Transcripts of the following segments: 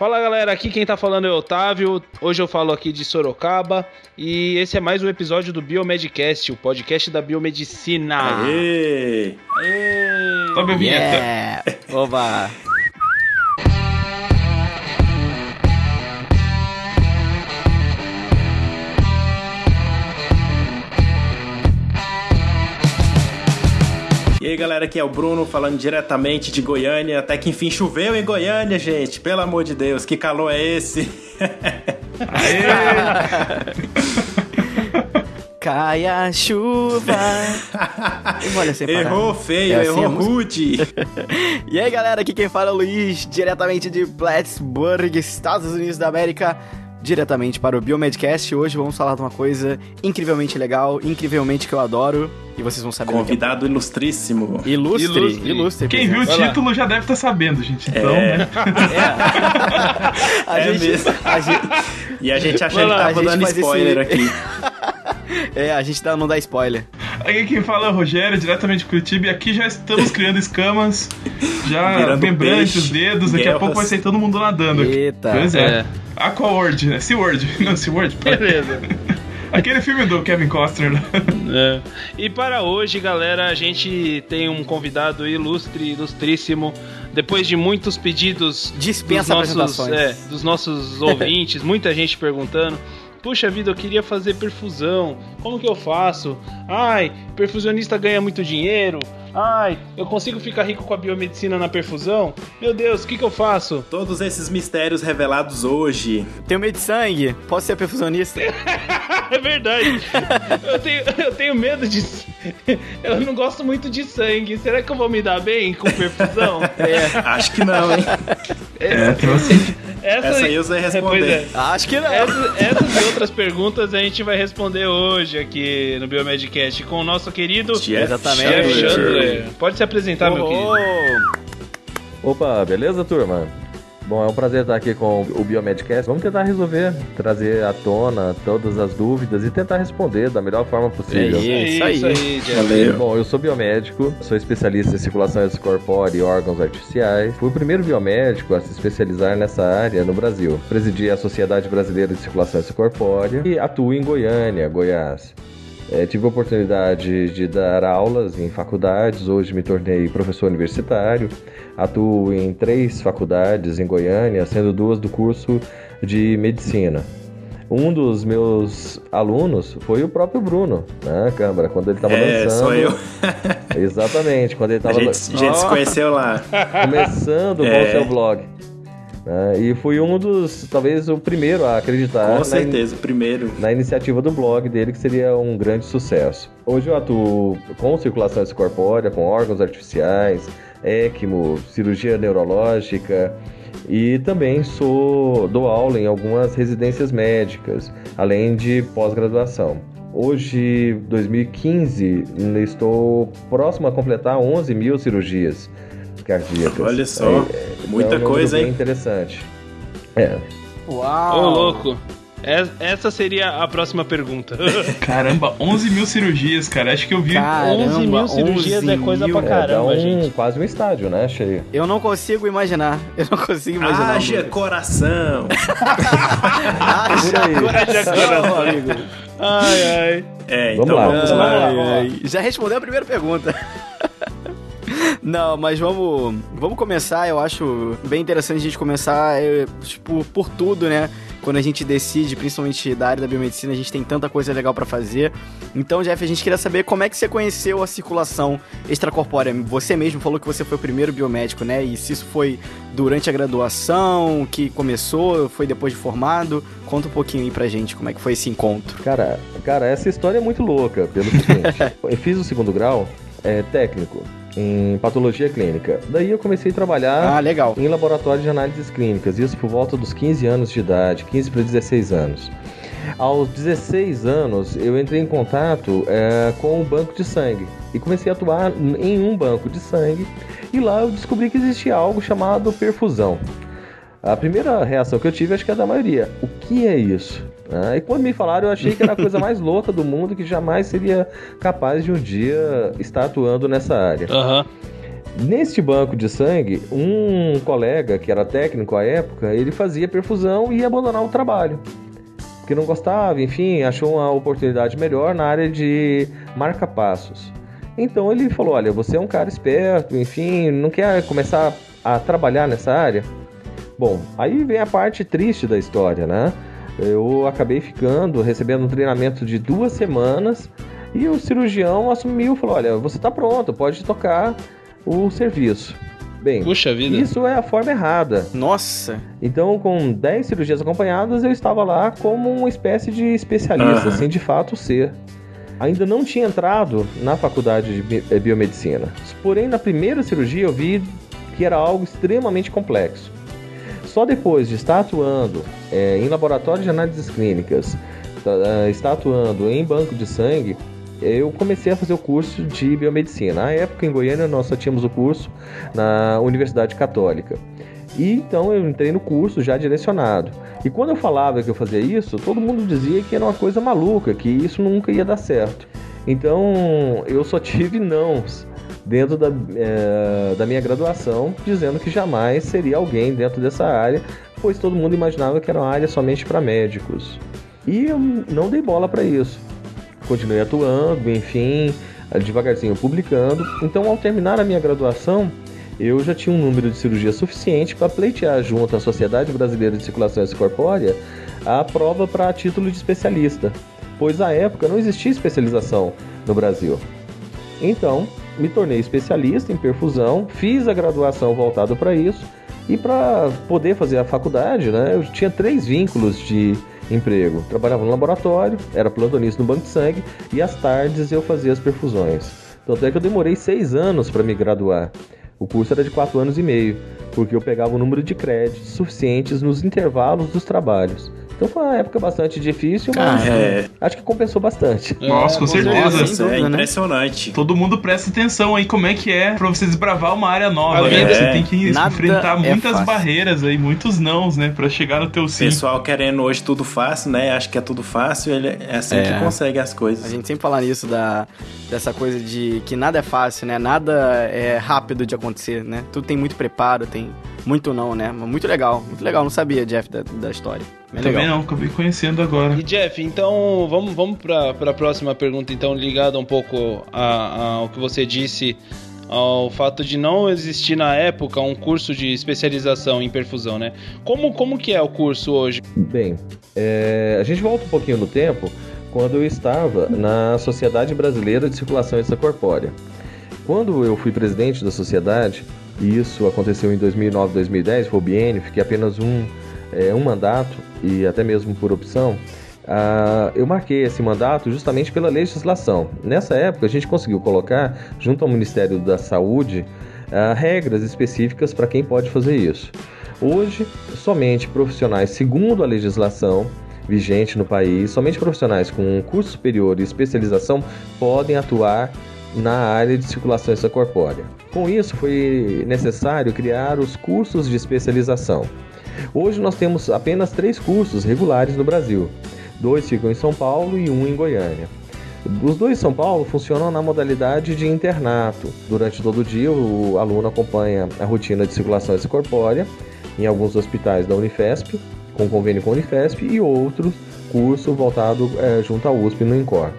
Fala galera, aqui quem tá falando é o Otávio. Hoje eu falo aqui de Sorocaba e esse é mais um episódio do Biomedcast, o podcast da biomedicina. Aê! Aê! Sobe a vinheta. Yeah. Oba! Aí galera, aqui é o Bruno falando diretamente de Goiânia. Até que enfim choveu em Goiânia, gente. Pelo amor de Deus, que calor é esse? Cai a chuva. E parar. Errou feio, É assim errou rude. E aí, galera, aqui quem fala é o Luiz, diretamente de Plattsburgh, Estados Unidos da América, diretamente para o Biomedcast. Hoje vamos falar de uma coisa incrivelmente legal, incrivelmente que eu adoro, e vocês vão saber. daqui Convidado ilustríssimo. a- Ilustre, Ilustre. ilustre. Quem viu o título já deve estar sabendo, gente. Então, É. né? é. A É gente, mesmo. a gente, E a gente achando que tava gente dando spoiler esse- aqui. é, a gente dá- não dá spoiler. Aqui quem fala é o Rogério, diretamente de Curitiba. E aqui já estamos criando escamas, já Virando peixe, os dedos. Daqui a pouco vai sair todo mundo nadando. Eita. Pois é. É. Aquaworld, né? SeaWorld. Não, SeaWorld. Beleza. Aquele filme do Kevin Costner. né? É. E para hoje, galera, a gente tem um convidado ilustre, ilustríssimo. Depois de muitos pedidos Dispensa dos nossos, apresentações. é, dos nossos ouvintes, muita gente perguntando. Puxa vida, eu queria fazer perfusão. Como que eu faço? Ai, perfusionista ganha muito dinheiro. Ai, eu consigo ficar rico com a biomedicina na perfusão? Meu Deus, o que que eu faço? Todos esses mistérios revelados hoje. Tenho medo de sangue, posso ser perfusionista? É verdade. Eu tenho, eu tenho medo de. Eu não gosto muito de sangue. Será que eu vou me dar bem com perfusão? é, Acho que não, hein? É, tem assim. Essa, Essa aí eu sei responder. é. acho que não. Essas, essas e outras perguntas a gente vai responder hoje aqui no Biomedcast com o nosso querido Jeff Exatamente. Jeff Chandler. Pode se apresentar, meu querido. Oh, Opa, beleza, turma? Bom, é um prazer estar aqui com o Biomedcast. Vamos tentar resolver, trazer à tona todas as dúvidas e tentar responder da melhor forma possível. É isso aí. Isso aí. Valeu. Bom, eu sou biomédico, sou especialista em circulação corpórea e órgãos artificiais. Fui o primeiro biomédico a se especializar nessa área no Brasil. Presidi a Sociedade Brasileira de Circulação Corpórea e atuo em Goiânia, Goiás. É, tive a oportunidade de dar aulas em faculdades, hoje me tornei professor universitário. Atuo em três faculdades em Goiânia, sendo duas do curso de medicina. Um dos meus alunos foi o próprio Bruno, né, Câmara, quando ele estava É, lançando. sou eu. Exatamente, quando ele A estava gente, a gente se Ó. conheceu lá. começando É. com o seu blog. né, e fui um dos, talvez o primeiro a acreditar Com certeza, o primeiro. na iniciativa do blog dele, que seria um grande sucesso. Hoje eu atuo com circulação corpórea, com órgãos artificiais, ECMO, cirurgia neurológica e também sou dou aula em algumas residências médicas, além de pós-graduação. Hoje, 2015, estou próximo a completar 11 mil cirurgias cardíacas. Olha só, É, muita é um coisa, bem hein? interessante. É. Uau! Ô, louco. Es- Essa seria a próxima pergunta. Caramba, 11 mil cirurgias, cara. Acho que eu vi. Caramba, 11 mil cirurgias 11 é coisa mil. pra É, caramba, dá um, gente. quase um estádio, né? Cheio. Eu não consigo imaginar. Eu não consigo imaginar. Haja coração. Haja coração, amigo. Ai, ai. É, Vamos então lá. vamos lá. Ai, ai. Já respondeu a primeira pergunta. Não, mas vamos, vamos começar. Eu acho bem interessante a gente começar é, tipo, por tudo, né? Quando a gente decide, principalmente da área da biomedicina, a gente tem tanta coisa legal pra fazer. Então, Jeff, a gente queria saber como é que você conheceu a circulação extracorpórea. Você mesmo falou que você foi o primeiro biomédico, né? E se isso foi durante a graduação, que começou, foi depois de formado. Conta um pouquinho aí pra gente como é que foi esse encontro. Cara, cara, essa história é muito louca, pelo seguinte. eu fiz o segundo grau é, técnico em patologia clínica. Daí eu comecei a trabalhar Ah, legal. em laboratório de análises clínicas, isso por volta dos 15 anos de idade, 15 para 16 anos. Aos 16 anos, eu entrei em contato é, com o banco de sangue e comecei a atuar em um banco de sangue. E lá eu descobri que existia algo chamado perfusão. A primeira reação que eu tive, acho que é da maioria. O que é isso? Ah, e quando me falaram, eu achei que era a coisa mais louca do mundo, que jamais seria capaz de um dia estar atuando nessa área. Aham. Neste banco de sangue, um colega que era técnico à época, ele fazia perfusão e ia abandonar o trabalho. Porque não gostava, enfim, achou uma oportunidade melhor na área de marca-passos. Então ele falou: Olha, você é um cara esperto, enfim, não quer começar a trabalhar nessa área? Bom, aí vem a parte triste da história, né? Eu acabei ficando, recebendo um treinamento de duas semanas e o cirurgião assumiu, falou: Olha, você está pronto, pode tocar o serviço. Bem, Puxa vida. isso é a forma errada. Nossa. Então, com 10 cirurgias acompanhadas, eu estava lá como uma espécie de especialista, sem de fato ser. Ainda não tinha entrado na faculdade de eh, biomedicina. Porém, na primeira cirurgia eu vi que era algo extremamente complexo. Só depois de estar atuando eh, em laboratório de análises clínicas, tá, eh, estar atuando em banco de sangue, eu comecei a fazer o curso de biomedicina. Na época, em Goiânia, nós só tínhamos o curso na Universidade Católica. E então eu entrei no curso já direcionado. E quando eu falava que eu fazia isso, todo mundo dizia que era uma coisa maluca, que isso nunca ia dar certo. Então eu só tive nãos dentro da, eh, da minha graduação, dizendo que jamais seria alguém dentro dessa área, pois todo mundo imaginava que era uma área somente para médicos. E eu não dei bola para isso. Continuei atuando, enfim, devagarzinho publicando. Então, ao terminar a minha graduação, eu já tinha um número de cirurgia suficiente para pleitear junto à Sociedade Brasileira de Circulação Extracorpórea a prova para título de especialista, pois à época não existia especialização no Brasil. Então, me tornei especialista em perfusão, fiz a graduação voltada para isso e para poder fazer a faculdade, né, eu tinha três vínculos de emprego. Trabalhava no laboratório, era plantonista no banco de sangue e às tardes eu fazia as perfusões. Tanto é que eu demorei seis anos para me graduar. O curso era de quatro anos e meio, porque eu pegava o número de créditos suficientes nos intervalos dos trabalhos. Então foi uma época bastante difícil, mas É, acho que compensou bastante. Nossa, com certeza. certeza. é dúvida, né? impressionante. Todo mundo presta atenção aí como é que é pra você desbravar uma área nova. A né? Você tem que Nada enfrentar é muitas fácil. barreiras aí, muitos nãos, né? Pra chegar no teu sim. Pessoal querendo hoje tudo fácil, né? Acho que é tudo fácil, ele é assim É. que consegue as A coisas. gente sempre fala nisso, da, dessa coisa de que nada é fácil, né? Nada é rápido de acontecer, né? Tudo tem muito preparo, tem muito não, né? Mas muito legal, muito legal. Não sabia, Jeff, da, da história. Bem Também legal. não, acabei conhecendo agora. E Jeff, então vamos, vamos para a próxima pergunta, então, ligada um pouco a- a- ao que você disse, ao fato de não existir na época um curso de especialização em perfusão, né? Como, como que é o curso hoje? Bem, é, a gente volta um pouquinho no tempo quando eu estava na Sociedade Brasileira de Circulação Extracorpórea. Quando eu fui presidente da sociedade, isso aconteceu em 2009, 2010, foi fiquei apenas um, é, um mandato, e até mesmo por opção, ah, eu marquei esse mandato justamente pela legislação. Nessa época, a gente conseguiu colocar, junto ao Ministério da Saúde, ah, regras específicas para quem pode fazer isso. Hoje, somente profissionais, segundo a legislação vigente no país, somente profissionais com curso superior e especialização podem atuar na área de circulação extracorpórea. Com isso, foi necessário criar os cursos de especialização. Hoje nós temos apenas três cursos regulares no Brasil. Dois ficam em São Paulo e um em Goiânia. Os dois em São Paulo funcionam na modalidade de internato. Durante todo o dia, o aluno acompanha a rotina de circulação extracorpórea em alguns hospitais da Unifesp, com convênio com a Unifesp, e outro curso voltado eh, junto à USP no INCOR.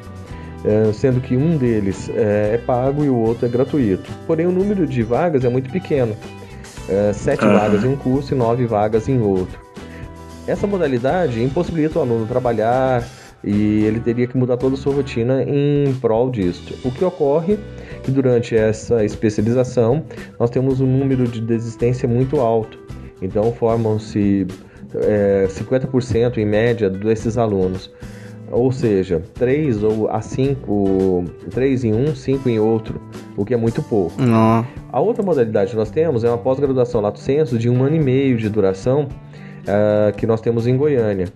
Eh, sendo que um deles eh, é pago e o outro é gratuito. Porém, o número de vagas é muito pequeno. Eh, sete Aham. vagas em um curso e nove vagas em outro. Essa modalidade impossibilita o aluno trabalhar e ele teria que mudar toda a sua rotina em prol disto. O que ocorre é que durante essa especialização nós temos um número de desistência muito alto. Então formam-se é, 50% em média desses alunos. Ou seja, 3 ou a 5, 3 em um, 5 em outro, o que é muito pouco. Não. A outra modalidade que nós temos é uma pós-graduação lato sensu de um ano e meio de duração ah, que nós temos em Goiânia.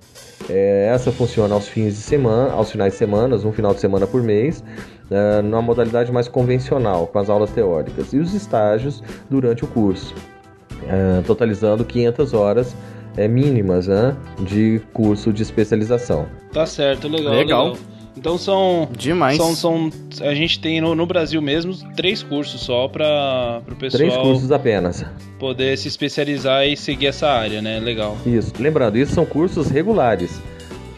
É, essa funciona aos fins de semana, aos finais de semana, um final de semana por mês, ah, numa modalidade mais convencional, com as aulas teóricas e os estágios durante o curso, totalizando 500 horas eh, mínimas né, de curso de especialização. Tá certo, legal. Legal. Então são. Demais. São, são, a gente tem no, no Brasil mesmo três cursos só para o pessoal Três cursos apenas. poder se especializar e seguir essa área, né? Legal. Isso. Lembrando, isso são cursos regulares.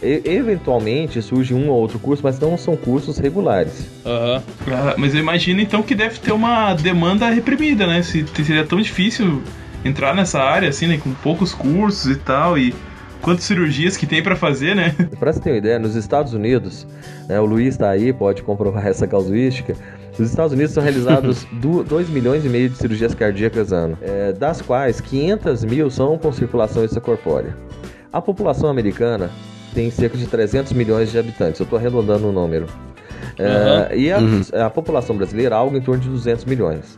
E- eventualmente surge um ou outro curso, mas não são cursos regulares. Aham. Ah, Mas eu imagino então que deve ter uma demanda reprimida, né? Se seria tão difícil entrar nessa área, assim, né? Com poucos cursos e tal, e quantas cirurgias que tem pra fazer, né? Para você ter uma ideia, nos Estados Unidos, né, o Luiz está aí, pode comprovar essa casuística. Nos Estados Unidos são realizados 2 milhões e meio de cirurgias cardíacas ano, é, das quais 500 mil são com circulação extracorpórea. A população americana tem cerca de 300 milhões de habitantes, eu estou arredondando o número. É, E a, a população brasileira, algo em torno de 200 milhões.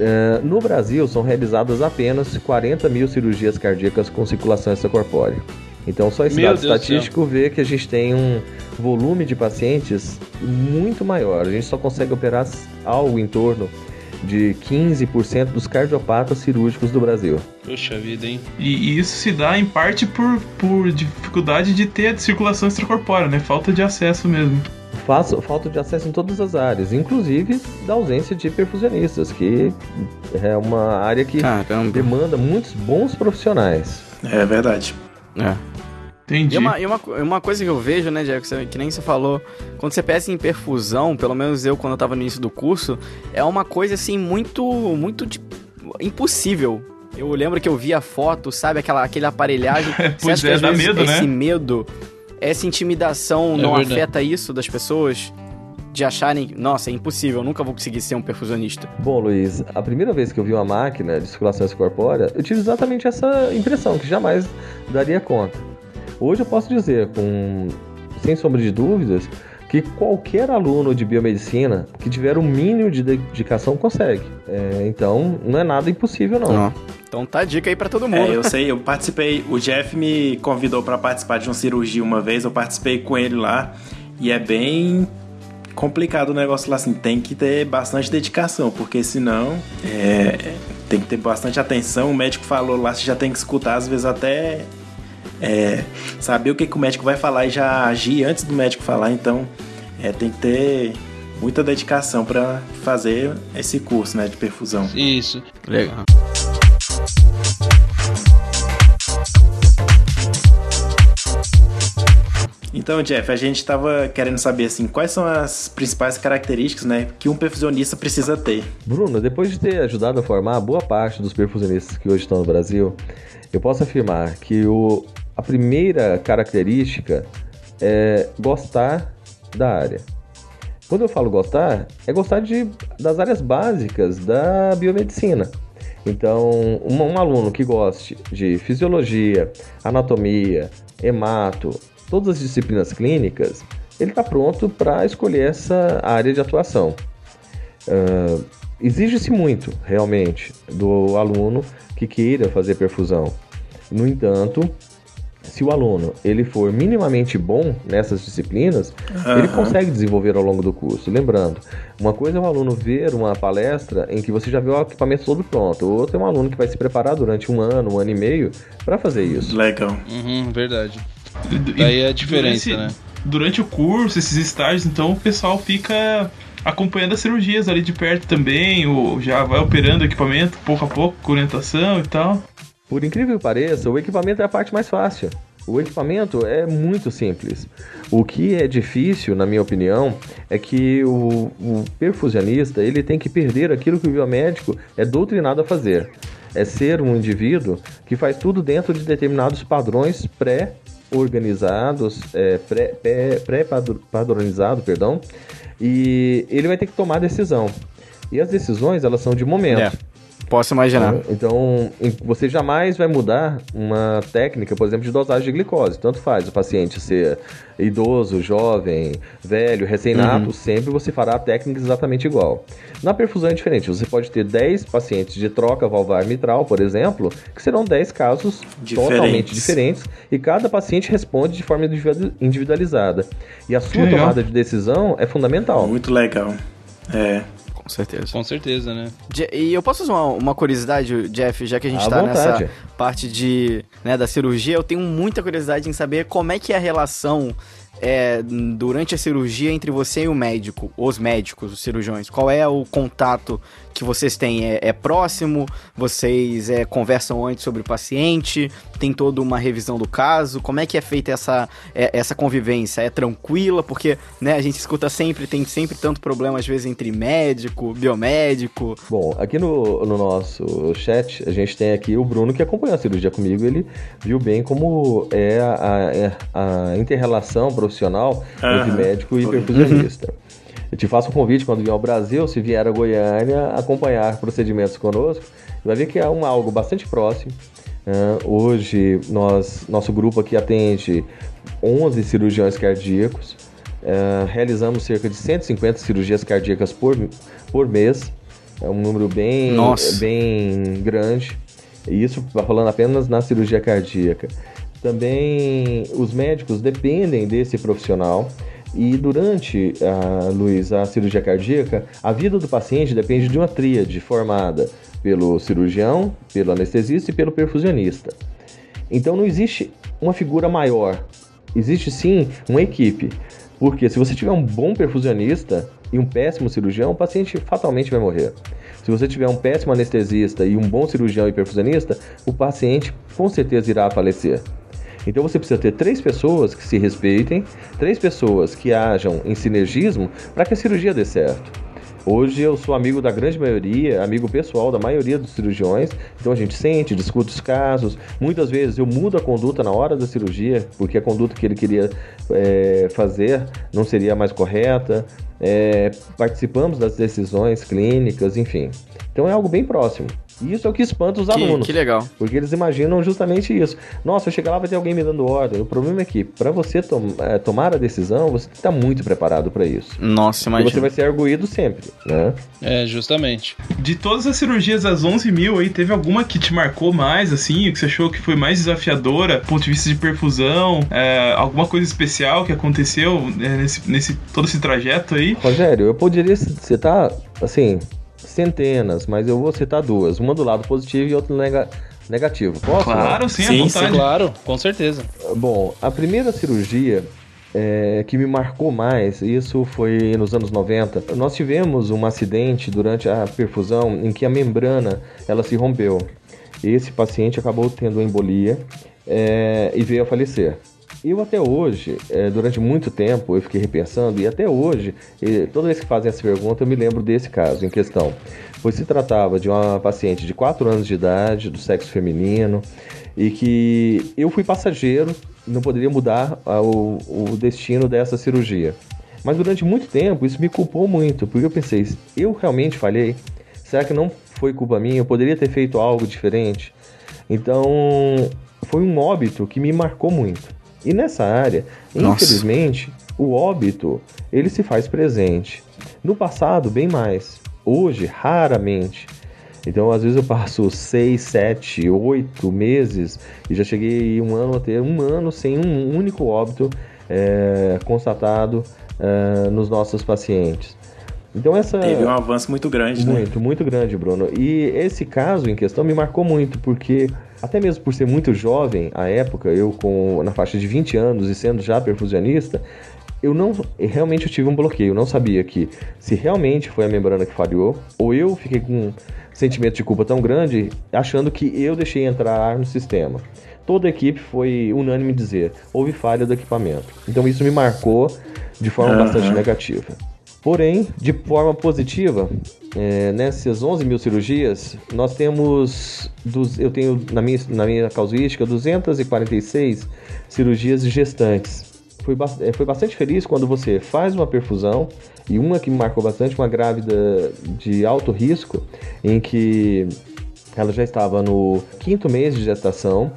É, no Brasil, são realizadas apenas 40 mil cirurgias cardíacas com circulação extracorpórea. Então, só esse dado estatístico vê que a gente tem um volume de pacientes muito maior. A gente só consegue operar algo em torno de 15% dos cardiopatas cirúrgicos do Brasil. Puxa vida, hein? E, e isso se dá em parte por, por dificuldade de ter a circulação extracorpórea, né? Falta de acesso mesmo. Falta de acesso em todas as áreas, inclusive da ausência de perfusionistas, que é uma área que Caramba. demanda muitos bons profissionais. É verdade. É. Entendi. E uma, e uma, uma coisa que eu vejo, né, Diego, que nem você falou, quando você pensa em perfusão, pelo menos eu, quando eu tava no início do curso, é uma coisa, assim, muito, muito de- impossível. Eu lembro que eu vi a foto, sabe, aquela, aquele aparelhagem. Você Pois é, às dá vezes medo, né? esse medo, essa intimidação É não verdade. afeta isso das pessoas? De acharem, nossa, é impossível, eu nunca vou conseguir ser um perfusionista. Bom, Luiz, a primeira vez que eu vi uma máquina de circulação extracorpórea, eu tive exatamente essa impressão, que jamais daria conta. Hoje eu posso dizer, com sem sombra de dúvidas, que qualquer aluno de biomedicina que tiver o mínimo de dedicação consegue. É, então, não é nada impossível, não. Ó, Então tá a dica aí pra todo mundo. É, eu sei, eu participei. O Jeff me convidou pra participar de uma cirurgia uma vez, eu participei com ele lá. E é bem complicado o negócio lá, assim. Tem que ter bastante dedicação, porque senão é, tem que ter bastante atenção. O médico falou lá, você já tem que escutar, às vezes até é, saber o que, que o médico vai falar e já agir antes do médico falar. Então, é, tem que ter muita dedicação pra fazer esse curso né, de perfusão. Isso. Legal. Então, Jeff, a gente estava querendo saber assim, quais são as principais características, né, que um perfusionista precisa ter. Bruno, depois de ter ajudado a formar boa parte dos perfusionistas que hoje estão no Brasil, eu posso afirmar que o, a primeira característica é gostar da área. Quando eu falo gostar, é gostar de, das áreas básicas da biomedicina. Então, um, um aluno que goste de fisiologia, anatomia, hemato, todas as disciplinas clínicas, ele está pronto para escolher essa área de atuação. Ah, Exige-se muito, realmente, do aluno que queira fazer perfusão. No entanto, se o aluno ele for minimamente bom nessas disciplinas, ele Aham. consegue desenvolver ao longo do curso. Lembrando, uma coisa é o aluno ver uma palestra em que você já vê o equipamento todo pronto, outra é um aluno que vai se preparar durante um ano, um ano e meio para fazer isso. Legal. Uhum, verdade. E- Daí é a diferença, durante, né? Durante o curso, esses estágios, então o pessoal fica acompanhando as cirurgias ali de perto também, ou já vai operando o equipamento pouco a pouco, com orientação e tal. Por incrível que pareça, o equipamento é a parte mais fácil. O equipamento é muito simples. O que é difícil, na minha opinião, é que o, o perfusionista ele tem que perder aquilo que o biomédico é doutrinado a fazer. É ser um indivíduo que faz tudo dentro de determinados padrões pré-organizados, é, pré- pré- pré-padronizado, perdão, e ele vai ter que tomar decisão. E as decisões, elas são de momento. É, posso imaginar. Então, em- você jamais vai mudar uma técnica, por exemplo, de dosagem de glicose. Tanto faz o paciente ser idoso, jovem, velho, recém-nato, sempre você fará a técnica exatamente igual. Na perfusão é diferente. Você pode ter 10 pacientes de troca valvar mitral, por exemplo, que serão 10 casos Diferentes. totalmente diferentes e cada paciente responde de forma individu- individualizada. E a sua tomada de decisão é fundamental. Muito legal. É. Com certeza. Com certeza, né? E eu posso fazer uma, uma curiosidade, Jeff, já que a gente À tá vontade. nessa parte de, né, da cirurgia, eu tenho muita curiosidade em saber como é que é a relação é, durante a cirurgia entre você e o médico, os médicos, os cirurgiões. Qual é o contato que vocês têm? É, é próximo? Vocês é, conversam antes sobre o paciente? Tem toda uma revisão do caso? Como é que é feita essa, é, essa convivência? É tranquila? Porque né, a gente escuta sempre, tem sempre tanto problema às vezes entre médico, biomédico, Bom, aqui no, no nosso chat, a gente tem aqui o Bruno que acompanhou a cirurgia comigo. Ele viu bem como é a, é a interrelação profissional entre Aham. médico e perfusionista. Eu te faço um convite quando vier ao Brasil, se vier a Goiânia, acompanhar procedimentos conosco. Vai ver que é um, algo bastante próximo. né? hoje, nós, nosso grupo aqui atende 11 cirurgiões cardíacos. É, realizamos cerca de 150 cirurgias cardíacas por, por mês. É um número bem, Nossa. bem grande. E isso falando apenas na cirurgia cardíaca. Também os médicos dependem desse profissional. E durante, a, Luiz, a cirurgia cardíaca, a vida do paciente depende de uma tríade formada pelo cirurgião, pelo anestesista e pelo perfusionista. Então não existe uma figura maior, existe sim uma equipe. Porque se você tiver um bom perfusionista e um péssimo cirurgião, o paciente fatalmente vai morrer. Se você tiver um péssimo anestesista e um bom cirurgião e perfusionista, o paciente com certeza irá falecer. Então você precisa ter três pessoas que se respeitem, três pessoas que hajam em sinergismo para que a cirurgia dê certo. Hoje eu sou amigo da grande maioria, amigo pessoal da maioria dos cirurgiões, então a gente sente, discute os casos. Muitas vezes eu mudo a conduta na hora da cirurgia, porque a conduta que ele queria é, fazer não seria mais correta. É, participamos das decisões clínicas, enfim. Então é algo bem próximo. E isso é o que espanta os Que, alunos. que legal. Porque eles imaginam justamente isso. Nossa, eu chegar lá vai ter alguém me dando ordem. O problema é que, para você tom- eh, tomar a decisão, você tem que estar muito preparado para isso. Nossa, E imagina. você vai ser arguído sempre, né? É, justamente. De todas as cirurgias, as 11 mil aí, teve alguma que te marcou mais, assim, que você achou que foi mais desafiadora, do ponto de vista de perfusão? É, alguma coisa especial que aconteceu é, nesse, nesse todo esse trajeto aí? Rogério, eu poderia citar, assim, centenas, mas eu vou citar duas. Uma do lado positivo e outra nega- negativo. Posso? Claro, sim, Sim, sim, vontade. Claro, com certeza. Bom, a primeira cirurgia é, que me marcou mais, isso foi nos anos 90. Nós tivemos um acidente durante a perfusão em que a membrana ela se rompeu. Esse paciente acabou tendo embolia é, e veio a falecer. Eu até hoje, é, durante muito tempo, eu fiquei repensando e até hoje, toda vez que fazem essa pergunta, eu me lembro desse caso em questão. Pois se tratava de uma paciente de 4 anos de idade, do sexo feminino, e que eu fui passageiro não poderia mudar ah, o destino dessa cirurgia. Mas durante muito tempo isso me culpou muito, porque eu pensei, eu realmente falhei? Será que não foi culpa minha? Eu poderia ter feito algo diferente? Então, foi um óbito que me marcou muito. E nessa área, Nossa. infelizmente, o óbito, ele se faz presente. No passado, bem mais. Hoje, raramente. Então, às vezes eu passo seis, sete, oito meses e já cheguei um ano a ter um ano sem um único óbito é, constatado é, nos nossos pacientes. Então essa Teve um avanço muito grande, né? muito, muito grande, Bruno. E esse caso em questão me marcou muito, porque até mesmo por ser muito jovem à época, eu com na faixa de 20 anos e sendo já perfusionista, eu não realmente eu tive um bloqueio, eu não sabia que se realmente foi a membrana que falhou, ou eu fiquei com um sentimento de culpa tão grande, achando que eu deixei entrar no sistema. Toda a equipe foi unânime dizer, houve falha do equipamento. Então isso me marcou de forma Aham. bastante negativa. Porém, de forma positiva, é, nessas 11 mil cirurgias, nós temos, eu tenho na minha, na minha casuística 246 cirurgias gestantes. Fui, é, foi bastante feliz quando você faz uma perfusão, e uma que me marcou bastante, uma grávida de alto risco, em que ela já estava no quinto mês de gestação,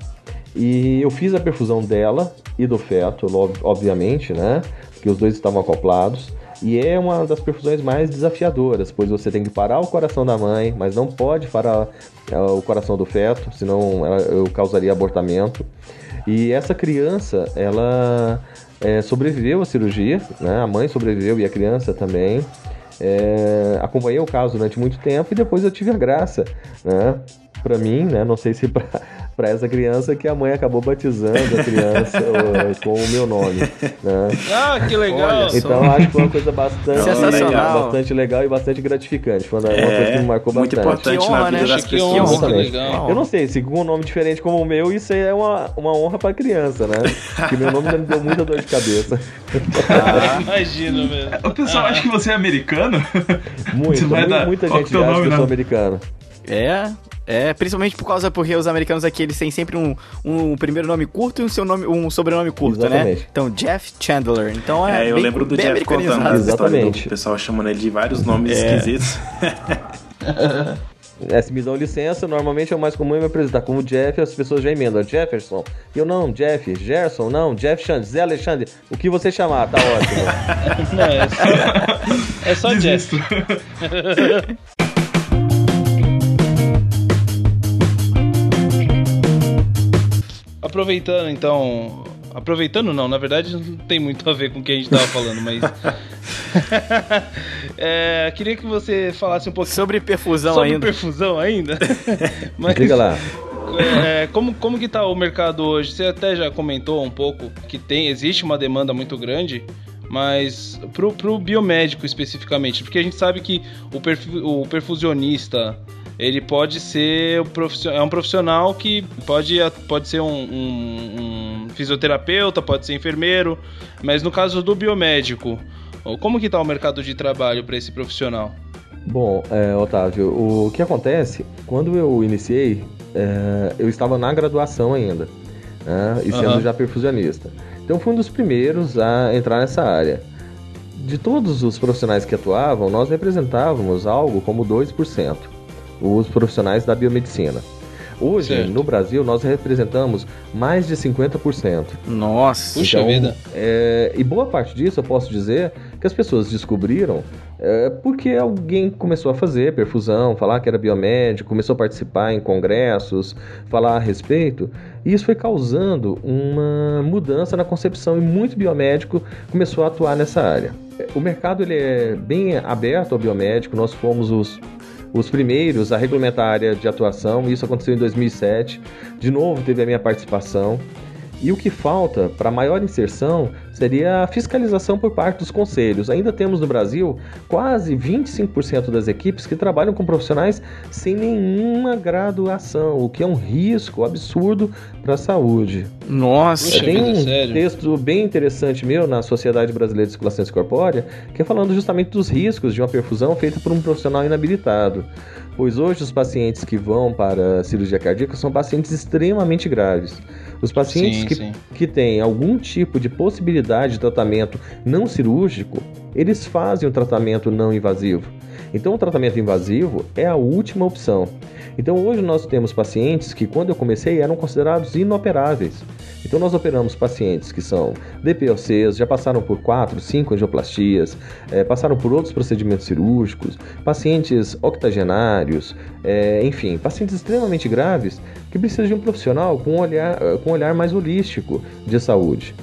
e eu fiz a perfusão dela e do feto, ob- obviamente, né? Porque os dois estavam acoplados. E é uma das perfusões mais desafiadoras, pois você tem que parar o coração da mãe, mas não pode parar é, o coração do feto, senão eu causaria abortamento. E essa criança, ela é, sobreviveu à cirurgia, né? A mãe sobreviveu e a criança também. É, acompanhei o caso durante muito tempo e depois eu tive a graça, né? Para mim, né? Não sei se para para essa criança que a mãe acabou batizando a criança com o meu nome. Né? Ah, que legal! Então acho que foi uma coisa bastante Sensacional. bastante legal e bastante gratificante. Foi uma, uma coisa que me marcou muito bastante. importante Que honra, na vida né? das Que honra, pessoas. que Exatamente. legal. Eu não sei, se com um nome diferente como o meu, isso aí é uma, uma honra pra criança, né? Porque meu nome já me deu muita dor de cabeça. Imagino mesmo. O pessoal acha que você é americano? Muito, muita gente que é o acha que eu sou americano. É, é, principalmente por causa porque os americanos aqui eles têm sempre um, um primeiro nome curto e um, seu nome, um sobrenome curto, né? Exatamente. Então, Jeff Chandler. Então é. É, eu bem, lembro do Jeff contando americanizado. essa história do Exatamente. pessoal chamando ele de vários nomes É. esquisitos. É, se me dão licença, normalmente é o mais comum me apresentar como Jeff as pessoas já emendam. Jefferson. E eu não, Jeff. Gerson, não. Jeff Xande. Zé Alexandre. O que você chamar, tá ótimo. Não, é só, é só Jeff. Aproveitando então. Aproveitando não, na verdade não tem muito a ver com o que a gente tava falando, mas. É, queria que você falasse um pouquinho Sobre perfusão sobre ainda. perfusão ainda. mas, Diga lá. é, como, como que tá o mercado hoje? Você até já comentou um pouco que tem, existe uma demanda muito grande, mas pro, pro biomédico especificamente, porque a gente sabe que o, perfu- o perfusionista ele pode ser o profissio- é um profissional que pode, pode ser um, um- um fisioterapeuta, pode ser enfermeiro, mas no caso do biomédico, como que tá o mercado de trabalho para esse profissional? Bom, é, Otávio, o que acontece, quando eu iniciei, é, eu estava na graduação ainda, né, e sendo Aham. já perfusionista. Então fui um dos primeiros a entrar nessa área. De todos os profissionais que atuavam, nós representávamos algo como 2%, os profissionais da biomedicina. Hoje, Certo. no Brasil, nós representamos mais de 50%. Nossa. Puxa Então, vida. é, e boa parte disso eu posso dizer que as pessoas descobriram é, porque alguém começou a fazer perfusão, falar que era biomédico, começou a participar em congressos, falar a respeito, e isso foi causando uma mudança na concepção e muito biomédico começou a atuar nessa área. O mercado ele é bem aberto ao biomédico, nós fomos os os primeiros a regulamentar a área de atuação, isso aconteceu em 2007. De novo, teve a minha participação. E o que falta para maior inserção seria a fiscalização por parte dos conselhos. Ainda temos no Brasil quase 25% das equipes que trabalham com profissionais sem nenhuma graduação, o que é um risco absurdo para a saúde. Nossa. Puxa Tem vida, um sério? texto bem interessante meu na Sociedade Brasileira de Circulação Corpórea, que é falando justamente dos riscos de uma perfusão feita por um profissional inabilitado. Pois hoje os pacientes que vão para a cirurgia cardíaca são pacientes extremamente graves. Os pacientes Sim, que, sim. que têm algum tipo de possibilidade de tratamento não cirúrgico, eles fazem o tratamento não invasivo. Então, o tratamento invasivo é a última opção. Então, hoje nós temos pacientes que, quando eu comecei, eram considerados inoperáveis. Então, nós operamos pacientes que são DPOCs, já passaram por 4, 5 angioplastias, eh, passaram por outros procedimentos cirúrgicos, pacientes octogenários, eh, enfim, pacientes extremamente graves que precisam de um profissional com um olhar, com um olhar mais holístico de saúde.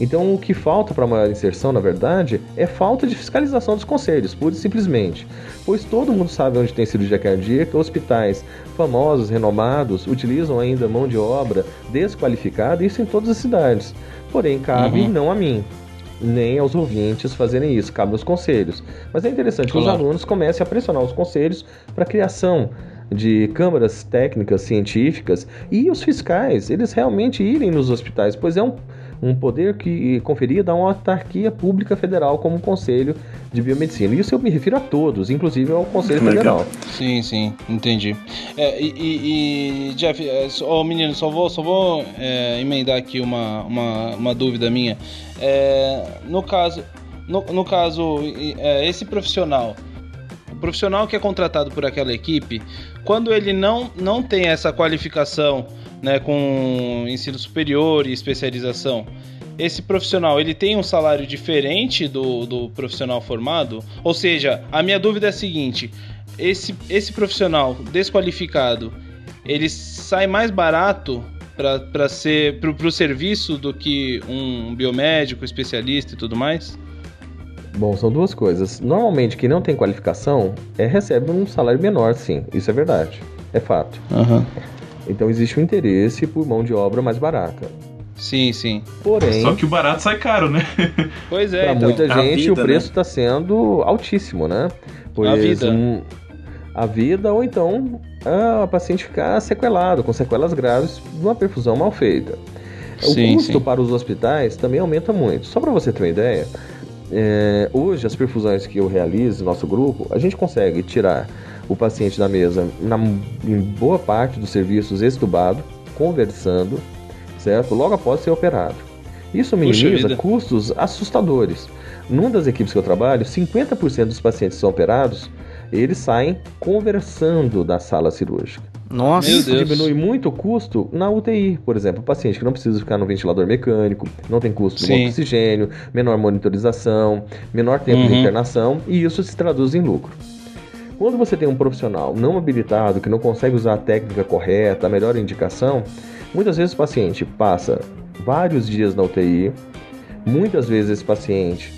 Então, o que falta para maior inserção, na verdade, é falta de fiscalização dos conselhos, pura e simplesmente. Pois todo mundo sabe onde tem cirurgia cardíaca, hospitais famosos, renomados, utilizam ainda mão de obra desqualificada, isso em todas as cidades. Porém, cabe Uhum. não a mim, nem aos ouvintes fazerem isso, cabe aos conselhos. Mas é interessante que os Claro. alunos comecem a pressionar os conselhos para a criação de câmaras técnicas científicas e os fiscais, eles realmente irem nos hospitais, pois é um, um poder que conferido a uma autarquia pública federal como o Conselho de Biomedicina. Isso eu me refiro a todos, inclusive ao Conselho Legal. Federal. Sim, sim, entendi. É, e, e- e, Jeff, é, ô, menino, só vou, só vou é, emendar aqui uma, uma, uma dúvida minha. É, no caso, no, no caso, é, esse profissional, o profissional que é contratado por aquela equipe, quando ele não, não tem essa qualificação né, com ensino superior e especialização, esse profissional ele tem um salário diferente do, do profissional formado? Ou seja, a minha dúvida é a seguinte: esse, esse profissional desqualificado ele sai mais barato para ser para o serviço do que um biomédico, especialista e tudo mais? Bom, são duas coisas. Normalmente, quem não tem qualificação é, recebe um salário menor, sim. Isso é verdade. É fato. Aham. Então existe um interesse por mão de obra mais barata. Sim, sim. Porém, Só que o barato sai caro, né? Pois é, para então. muita a gente vida, o preço está sendo altíssimo, né? Pois A vida. um- a vida ou então a paciente ficar sequelado, com sequelas graves de uma perfusão mal feita. O Sim, custo sim. para os hospitais também aumenta muito. Só para você ter uma ideia, é, hoje as perfusões que eu realizo no nosso grupo, a gente consegue tirar o paciente da mesa na, em boa parte dos serviços extubado, conversando, certo? Logo após ser operado. Isso minimiza custos assustadores. Numa das equipes que eu trabalho, 50% dos pacientes que são operados, eles saem conversando da sala cirúrgica. Nossa. Meu Isso Deus. diminui muito o custo na UTI, por exemplo, o paciente que não precisa ficar no ventilador mecânico, não tem custo de oxigênio, menor monitorização, menor tempo de Uhum. internação e isso se traduz em lucro. Quando você tem um profissional não habilitado que não consegue usar a técnica correta, a melhor indicação, muitas vezes o paciente passa vários dias na UTI, muitas vezes esse paciente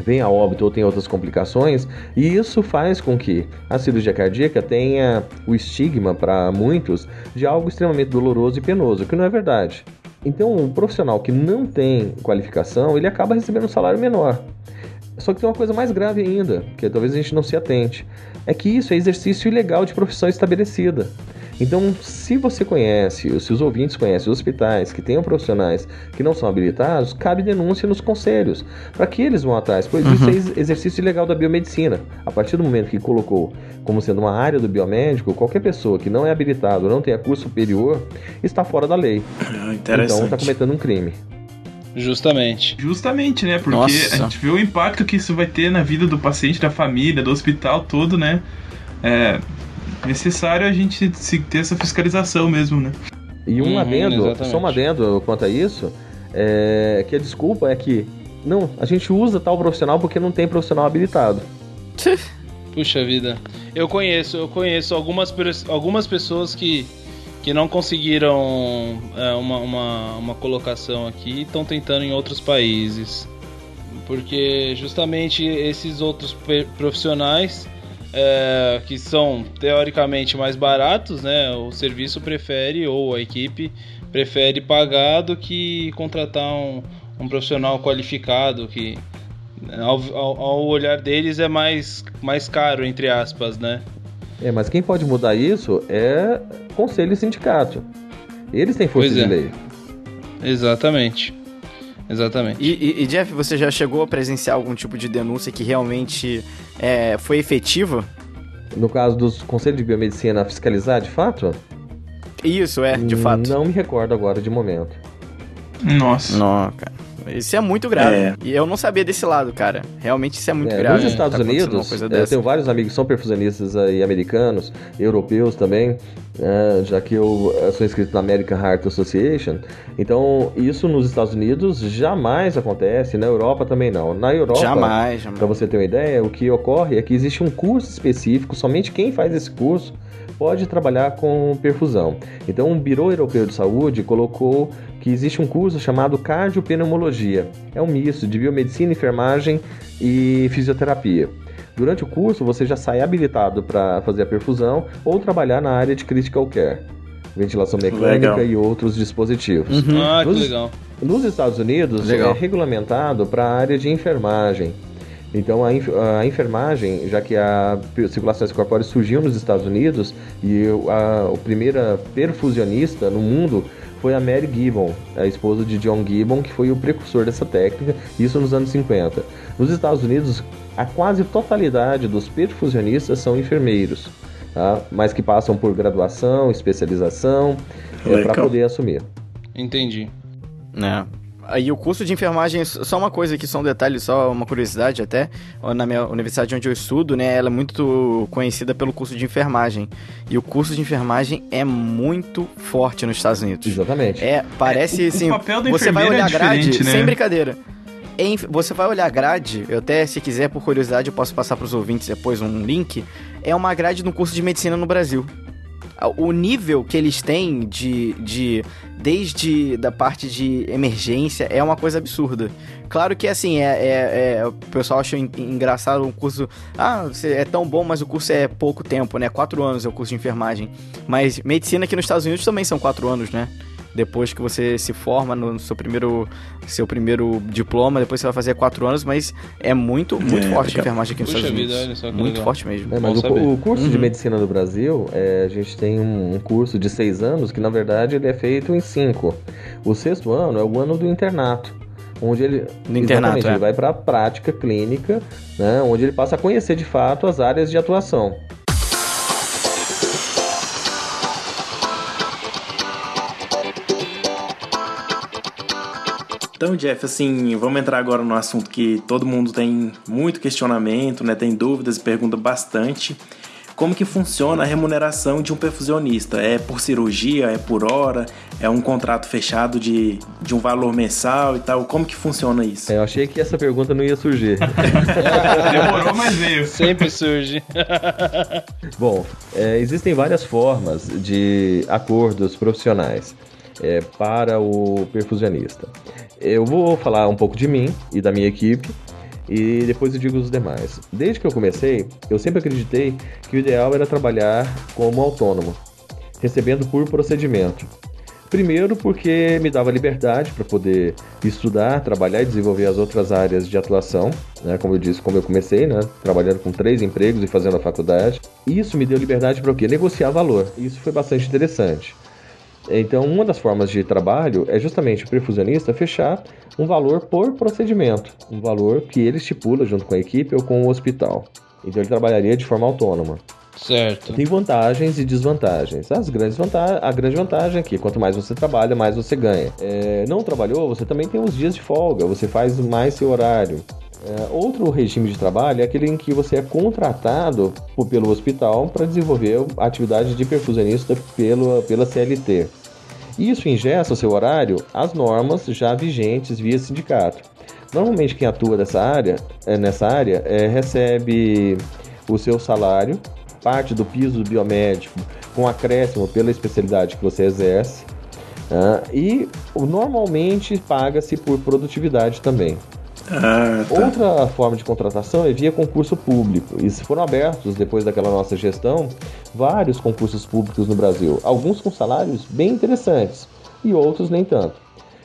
vem a óbito ou tem outras complicações, e isso faz com que a cirurgia cardíaca tenha o estigma para muitos de algo extremamente doloroso e penoso, que não é verdade. Então, um profissional que não tem qualificação, ele acaba recebendo um salário menor. Só que tem uma coisa mais grave ainda, que talvez a gente não se atente, é que isso é exercício ilegal de profissão estabelecida. Então, se você conhece, ou se os ouvintes conhecem hospitais que tenham profissionais que não são habilitados, cabe denúncia nos conselhos, para que eles vão atrás, pois isso é ex- exercício ilegal da biomedicina. A partir do momento que colocou como sendo uma área do biomédico, qualquer pessoa que não é habilitado, não tenha curso superior, está fora da lei. Ah, Então, interessante. está cometendo um crime. Justamente. Justamente, né? Porque Nossa. a gente vê o impacto que isso vai ter na vida do paciente, da família, do hospital todo, né? É necessário a gente ter essa fiscalização mesmo, né? E um Uhum, adendo, exatamente. só um adendo quanto a isso, é que a desculpa é que, não, a gente usa tal profissional porque não tem profissional habilitado. Puxa vida. Eu conheço, eu conheço algumas, algumas pessoas que, que não conseguiram é, uma, uma, uma colocação aqui e estão tentando em outros países. Porque justamente esses outros profissionais é, que são teoricamente mais baratos, né? O serviço prefere, ou a equipe prefere pagar do que contratar um, um profissional qualificado que ao, ao- ao olhar deles é mais, mais caro, entre aspas, né? É, mas quem pode mudar isso é conselho e sindicato. Eles têm força Pois de é. lei. Exatamente. Exatamente. E, e- e, Jeff, você já chegou a presenciar algum tipo de denúncia que realmente é, foi efetiva? No caso dos conselhos de biomedicina fiscalizar de fato? Isso, é, de fato. Não me recordo agora de momento. Nossa. Não, cara. Isso é muito grave. É. E eu não sabia desse lado, cara. Realmente isso é muito É, grave. nos Estados tá Unidos, é, eu tenho vários amigos que são perfusionistas aí, americanos, europeus também, é, já que eu, eu sou inscrito na American Heart Association. Então, isso nos Estados Unidos jamais acontece, na Europa também não. Na Europa, Jamais, jamais. para você ter uma ideia, o que ocorre é que existe um curso específico, somente quem faz esse curso pode trabalhar com perfusão. Então, o Biro Europeu de Saúde colocou que existe um curso chamado Cardiopneumologia. É um misto de biomedicina, enfermagem e fisioterapia. Durante o curso, você já sai habilitado para fazer a perfusão ou trabalhar na área de critical care, ventilação mecânica Legal. e outros dispositivos. Ah, que Nos- legal. Nos Estados Unidos Legal. é regulamentado para a área de enfermagem. Então a, enf- a enfermagem, já que a circulação corpórea surgiu nos Estados Unidos e o- a, a primeira perfusionista no mundo foi a Mary Gibbon, a esposa de John Gibbon, que foi o precursor dessa técnica, isso nos anos 50. Nos Estados Unidos, a quase totalidade dos perfusionistas são enfermeiros, tá? mas que passam por graduação, especialização, para Legal. poder assumir. Entendi. É. Aí o curso de enfermagem, só uma coisa aqui, só um detalhe, só uma curiosidade até, na minha universidade onde eu estudo, né, ela é muito conhecida pelo curso de enfermagem. E o curso de enfermagem é muito forte nos Estados Unidos. Exatamente. É, parece o assim, papel do você vai enfermeiro é olhar grade, né? sem brincadeira. Em- você vai olhar grade, eu até, se quiser, por curiosidade, eu posso passar pros ouvintes depois um link. É uma grade no curso de medicina no Brasil. O nível que eles têm de, de desde da parte de emergência é uma coisa absurda. Claro que assim, é, é, é o pessoal acha engraçado um curso. Ah, é tão bom, mas o curso é pouco tempo, né? Quatro anos é o curso de enfermagem. Mas medicina aqui nos Estados Unidos também são quatro anos, né? Depois que você se forma no seu primeiro, seu primeiro diploma, depois você vai fazer quatro anos, mas é muito, muito é, forte a enfermagem aqui nos Estados Unidos. Vida, só, muito legal. forte mesmo. É, mas o, o, curso uhum. de medicina no Brasil, é, a gente tem um, um, curso de seis anos que na verdade ele é feito em cinco. O sexto ano é o ano do internato. Onde ele, no internato, é. ele vai para a prática clínica, né, onde ele passa a conhecer de fato as áreas de atuação. Então, Jeff, assim, vamos entrar agora no assunto que todo mundo tem muito questionamento, né? Tem dúvidas e pergunta bastante. Como que funciona a remuneração de um perfusionista? É por cirurgia? É por hora? É um contrato fechado de, de um valor mensal e tal? Como que funciona isso? É, eu achei que essa pergunta não ia surgir. Demorou, mas veio. Sempre surge. Bom, é, existem várias formas de acordos profissionais é, para o perfusionista. Eu vou falar um pouco de mim e da minha equipe e depois eu digo os demais. Desde que eu comecei, eu sempre acreditei que o ideal era trabalhar como autônomo, recebendo por procedimento. Primeiro, porque me dava liberdade para poder estudar, trabalhar e desenvolver as outras áreas de atuação, né? como eu disse, como eu comecei, né? trabalhando com três empregos e fazendo a faculdade. Isso me deu liberdade para o quê? Negociar valor. Isso foi bastante interessante. Então, uma das formas de trabalho é justamente o perfusionista fechar um valor por procedimento, um valor que ele estipula junto com a equipe ou com o hospital. Então, ele trabalharia de forma autônoma. Certo. Tem vantagens e desvantagens. As grandes vanta a grande vantagem é que quanto mais você trabalha, mais você ganha. É, não trabalhou, você também tem os dias de folga, você faz mais seu horário. É, outro regime de trabalho é aquele em que você é contratado pelo hospital para desenvolver a atividade de perfusionista pelo, pela CLT. Isso ingessa o seu horário às normas já vigentes via sindicato. Normalmente quem atua nessa área, é, nessa área é, recebe o seu salário, parte do piso biomédico com acréscimo pela especialidade que você exerce, uh, e normalmente paga-se por produtividade também. Ah, tá. Outra forma de contratação é via concurso público. E se foram abertos, depois daquela nossa gestão, vários concursos públicos no Brasil. Alguns com salários bem interessantes e outros nem tanto.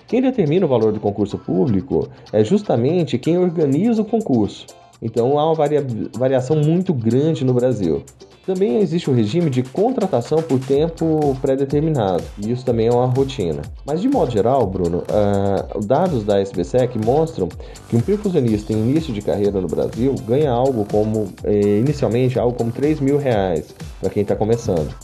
Quem determina o valor do concurso público é justamente quem organiza o concurso. Então há uma varia variação muito grande no Brasil. Também existe o regime de contratação por tempo pré-determinado, e isso também é uma rotina. Mas de modo geral, Bruno, uh, dados da SBSEC mostram que um perfusionista em início de carreira no Brasil ganha algo como, eh, inicialmente, algo como 3 mil reais para quem está começando.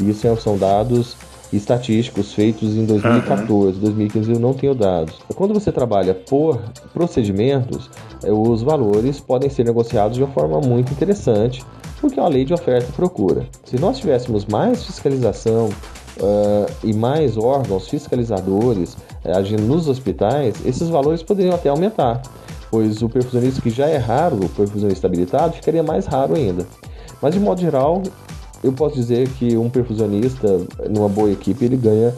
Isso são dados estatísticos feitos em 2014, uhum. 2015 eu não tenho dados. Quando você trabalha por procedimentos, eh, os valores podem ser negociados de uma forma muito interessante porque é uma lei de oferta e procura. Se nós tivéssemos mais fiscalização uh, e mais órgãos fiscalizadores uh, agindo nos hospitais, esses valores poderiam até aumentar, pois o perfusionista que já é raro, o perfusionista habilitado, ficaria mais raro ainda. Mas de modo geral, eu posso dizer que um perfusionista numa boa equipe ele ganha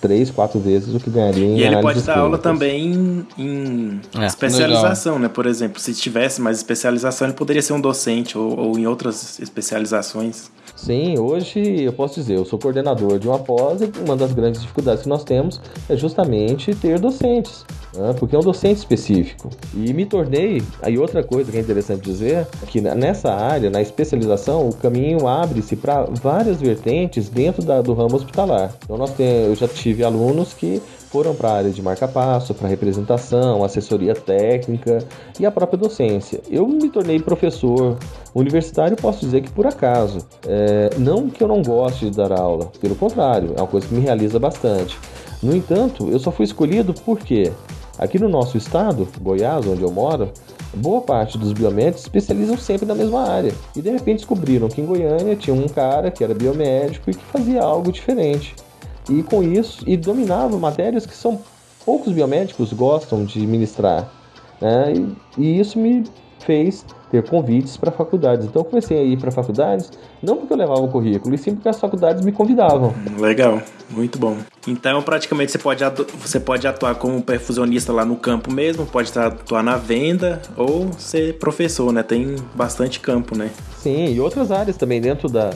três, quatro vezes o que ganharia em E ele pode dar aula também em é, especialização, legal. né? Por exemplo, se tivesse mais especialização, ele poderia ser um docente ou, ou em outras especializações. Sim, hoje eu posso dizer, eu sou coordenador de uma pós e uma das grandes dificuldades que nós temos é justamente ter docentes, né? porque é um docente específico. E me tornei, aí outra coisa que é interessante dizer, é que nessa área, na especialização, o caminho abre-se para várias vertentes dentro da, do ramo hospitalar. Então nós temos, eu já tive alunos que foram para a área de marca-passo, para representação, assessoria técnica e a própria docência. Eu me tornei professor universitário, posso dizer que por acaso. É, não que eu não goste de dar aula, pelo contrário, é uma coisa que me realiza bastante. No entanto, eu só fui escolhido porque aqui no nosso estado, Goiás, onde eu moro, boa parte dos biomédicos especializam sempre na mesma área. E de repente descobriram que em Goiânia tinha um cara que era biomédico e que fazia algo diferente e com isso e dominava matérias que são poucos biomédicos gostam de ministrar. Né? E, e, isso me fez ter convites para faculdades. Então eu comecei a ir para faculdades, não porque eu levava o currículo, e sim porque as faculdades me convidavam. Legal, muito bom. Então, praticamente você pode, você pode atuar como perfusionista lá no campo mesmo, pode atuar na venda ou ser professor, né? Tem bastante campo, né? Sim, e outras áreas também dentro da,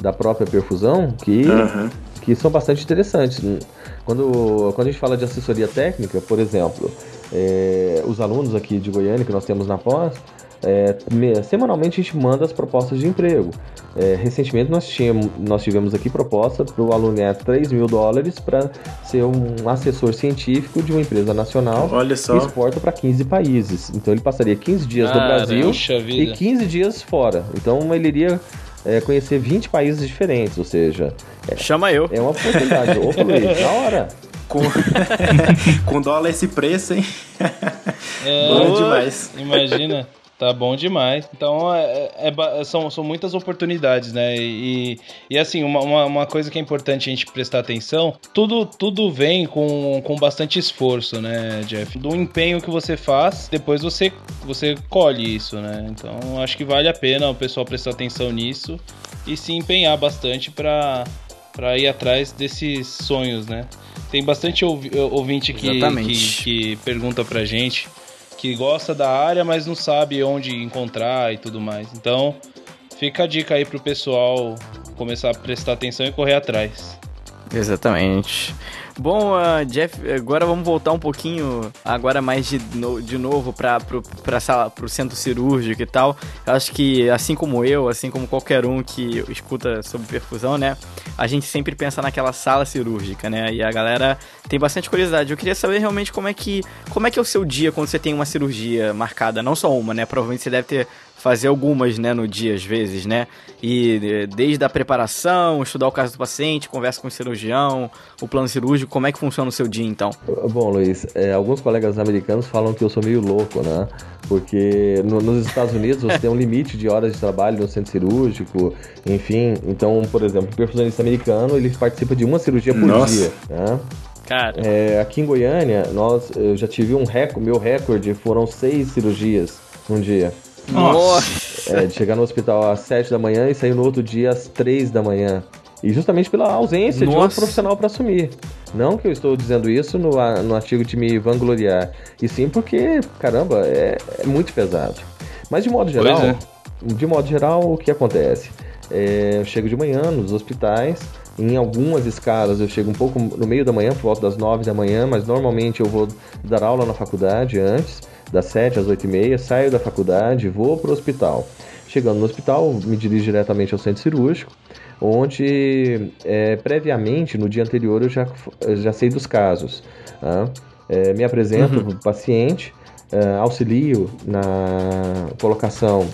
da própria perfusão que, uhum. que são bastante interessantes. Quando, quando a gente fala de assessoria técnica, por exemplo, é, os alunos aqui de Goiânia que nós temos na pós, é, semanalmente a gente manda as propostas de emprego. É, recentemente nós, tínhamos, nós tivemos aqui proposta para o aluno ganhar 3 mil dólares para ser um assessor científico de uma empresa nacional Olha só. que exporta para 15 países. Então ele passaria 15 dias no Brasil e 15 dias fora. Então ele iria é, conhecer 20 países diferentes, ou seja... É, Chama eu. É uma oportunidade. Opa, Luiz, na hora. Com, com dólar esse preço, hein? É, Bom demais. Imagina. Tá bom demais. Então, é, é, é, são, são muitas oportunidades, né? E, e assim, uma, uma, uma, coisa que é importante a gente prestar atenção: tudo, tudo vem com, com bastante esforço, né, Jeff? Do empenho que você faz, depois você, você colhe isso, né? Então, acho que vale a pena o pessoal prestar atenção nisso e se empenhar bastante para para ir atrás desses sonhos, né? Tem bastante ouvinte que, que, que pergunta pra gente que gosta da área, mas não sabe onde encontrar e tudo mais. Então, fica a dica aí pro pessoal começar a prestar atenção e correr atrás. Exatamente. Bom, uh, Jeff, agora vamos voltar um pouquinho, agora mais de, no, de novo para o centro cirúrgico e tal. Eu acho que, assim como eu, assim como qualquer um que escuta sobre perfusão, né? A gente sempre pensa naquela sala cirúrgica, né? E a galera tem bastante curiosidade. Eu queria saber realmente como é que, como é, que é o seu dia quando você tem uma cirurgia marcada. Não só uma, né? Provavelmente você deve ter fazer algumas, né, no dia às vezes, né? E desde a preparação, estudar o caso do paciente, conversa com o cirurgião, o plano cirúrgico, como é que funciona o seu dia então? Bom, Luiz, é, alguns colegas americanos falam que eu sou meio louco, né? Porque no, nos Estados Unidos você tem um limite de horas de trabalho no centro cirúrgico, enfim. Então, por exemplo, o perfusionista americano ele participa de uma cirurgia por Nossa. dia, né? Cara. É, aqui em Goiânia, nós, eu já tive um recorde, meu recorde foram seis cirurgias num dia. Nossa! É, de chegar no hospital às 7 da manhã e sair no outro dia às 3 da manhã. E justamente pela ausência Nossa. de outro profissional para assumir. Não que eu estou dizendo isso no, no artigo de me vangloriar, e sim porque, caramba, é, é muito pesado. Mas de modo geral, é. de modo geral, o que acontece? É, eu chego de manhã nos hospitais, em algumas escalas eu chego um pouco no meio da manhã, por volta das 9 da manhã, mas normalmente eu vou dar aula na faculdade antes das 7 às 8 e meia, saio da faculdade, vou para o hospital. Chegando no hospital, me dirijo diretamente ao centro cirúrgico, onde é, previamente, no dia anterior, eu já, já sei dos casos. Tá? É, me apresento uhum. para o paciente, é, auxilio na colocação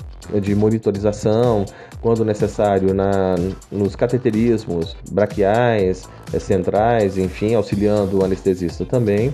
de monitorização, quando necessário, na, nos cateterismos braquiais, é, centrais, enfim, auxiliando o anestesista também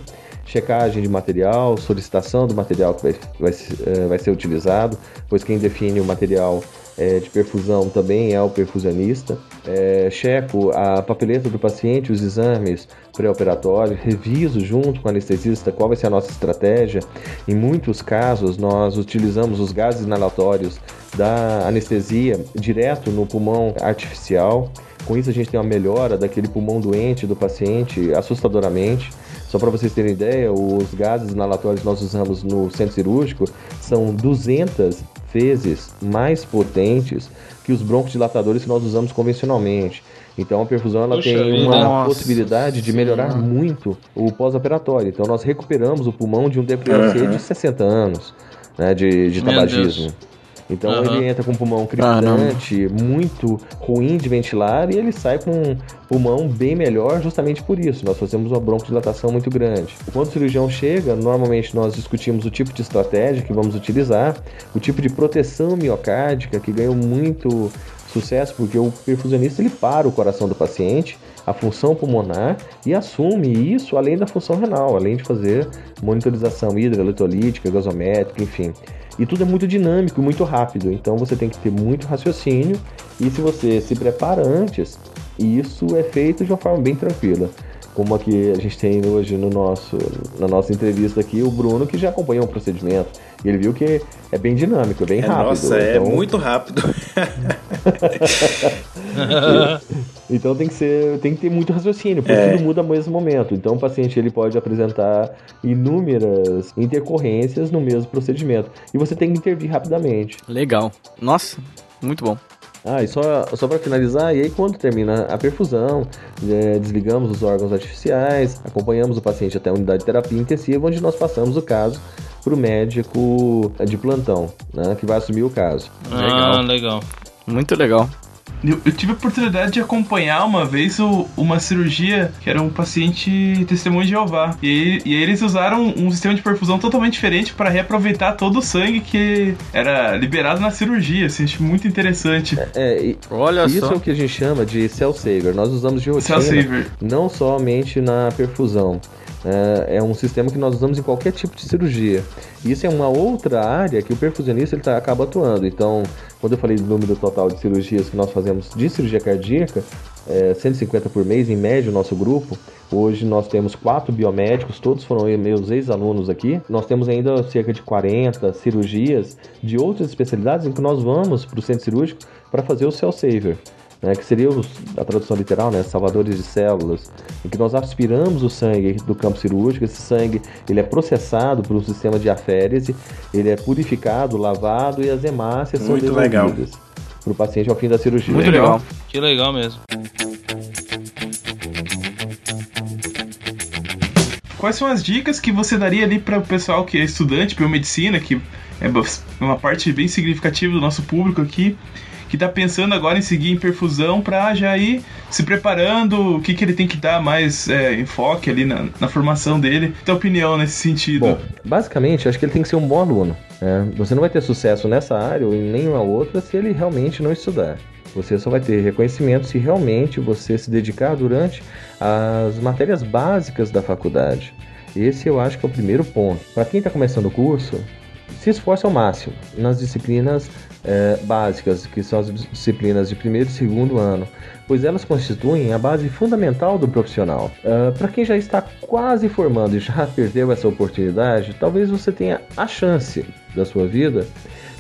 checagem de material, solicitação do material que vai, vai, eh, vai ser utilizado, pois quem define o material é, de perfusão também é o perfusionista. É, checo a papeleta do paciente, os exames pré-operatórios, reviso junto com o anestesista qual vai ser a nossa estratégia. Em muitos casos, nós utilizamos os gases inalatórios da anestesia direto no pulmão artificial. Com isso, a gente tem uma melhora daquele pulmão doente do paciente assustadoramente. Só para vocês terem ideia, os gases inalatórios que nós usamos no centro cirúrgico são 200 vezes mais potentes que os broncodilatadores que nós usamos convencionalmente. Então a perfusão ela Puxa tem uma Nossa. possibilidade de melhorar Sim. muito o pós-operatório. Então nós recuperamos o pulmão de um DPLC uhum. de 60 anos né, de, de tabagismo. Então uhum. ele entra com um pulmão crepitante, ah, muito ruim de ventilar, e ele sai com um pulmão bem melhor justamente por isso. Nós fazemos uma broncodilatação muito grande. Quando o cirurgião chega, normalmente nós discutimos o tipo de estratégia que vamos utilizar, o tipo de proteção miocárdica que ganhou muito sucesso porque o perfusionista ele para o coração do paciente, a função pulmonar e assume isso além da função renal, além de fazer monitorização hidroeletrolítica, gasométrica, enfim. E tudo é muito dinâmico, muito rápido. Então você tem que ter muito raciocínio e se você se prepara antes, isso é feito de uma forma bem tranquila. como a que a gente tem hoje no nosso, na nossa entrevista aqui, o Bruno, que já acompanhou o procedimento. E ele viu que é bem dinâmico, é bem É, rápido. nossa, é Então- muito rápido. Então tem que ser, tem que ter muito raciocínio, porque É. tudo muda ao mesmo momento. Então o paciente ele pode apresentar inúmeras intercorrências no mesmo procedimento e você tem que intervir rapidamente. Legal. Nossa, muito bom. Ah, e só, só para finalizar, e aí quando termina a perfusão, é, desligamos os órgãos artificiais, acompanhamos o paciente até a unidade de terapia intensiva, onde nós passamos o caso para o médico de plantão, né, que vai assumir o caso. Ah, legal. Muito legal. Eu, eu tive a oportunidade de acompanhar uma vez o- uma cirurgia que era um paciente testemunho de Jeová. E, e eles usaram um sistema de perfusão totalmente diferente para reaproveitar todo o sangue que era liberado na cirurgia. Assim, acho muito interessante. É, e Olha isso só. é o que a gente chama de cell saver. Nós usamos de rotina. Cell saver. não somente na perfusão. É, é um sistema que nós usamos em qualquer tipo de cirurgia. Isso é uma outra área que o perfusionista ele tá, acaba atuando. Então, quando eu falei do número total de cirurgias que nós fazemos de cirurgia cardíaca, é, 150 por mês, em média, o nosso grupo. Hoje nós temos quatro biomédicos, todos foram meus ex-alunos aqui. Nós temos ainda cerca de 40 cirurgias de outras especialidades em que nós vamos para o centro cirúrgico para fazer o cell saver né, que seria os- a tradução literal, né, salvadores de células, em que nós aspiramos o sangue do campo cirúrgico, esse sangue ele é processado por um sistema de aférese, ele é purificado, lavado e as hemácias são Muito devolvidas para o paciente ao fim da cirurgia. Muito legal. Que legal mesmo. Quais são as dicas que você daria ali para o pessoal que é estudante de biomedicina, que é uma parte bem significativa do nosso público aqui, que está pensando agora em seguir em perfusão para já ir se preparando, o que, que ele tem que dar mais é, enfoque ali na, na formação dele? Tua opinião nesse sentido? Bom, basicamente, acho que ele tem que ser um bom aluno. né? Você não vai ter sucesso nessa área ou em nenhuma outra se ele realmente não estudar. Você só vai ter reconhecimento se realmente você se dedicar durante as matérias básicas da faculdade. Esse eu acho que é o primeiro ponto. Para quem está começando o curso, se esforce ao máximo nas disciplinas eh, básicas, que são as disciplinas de primeiro e segundo ano, pois elas constituem a base fundamental do profissional. Para quem já está quase formando e já perdeu essa oportunidade, talvez você tenha a chance da sua vida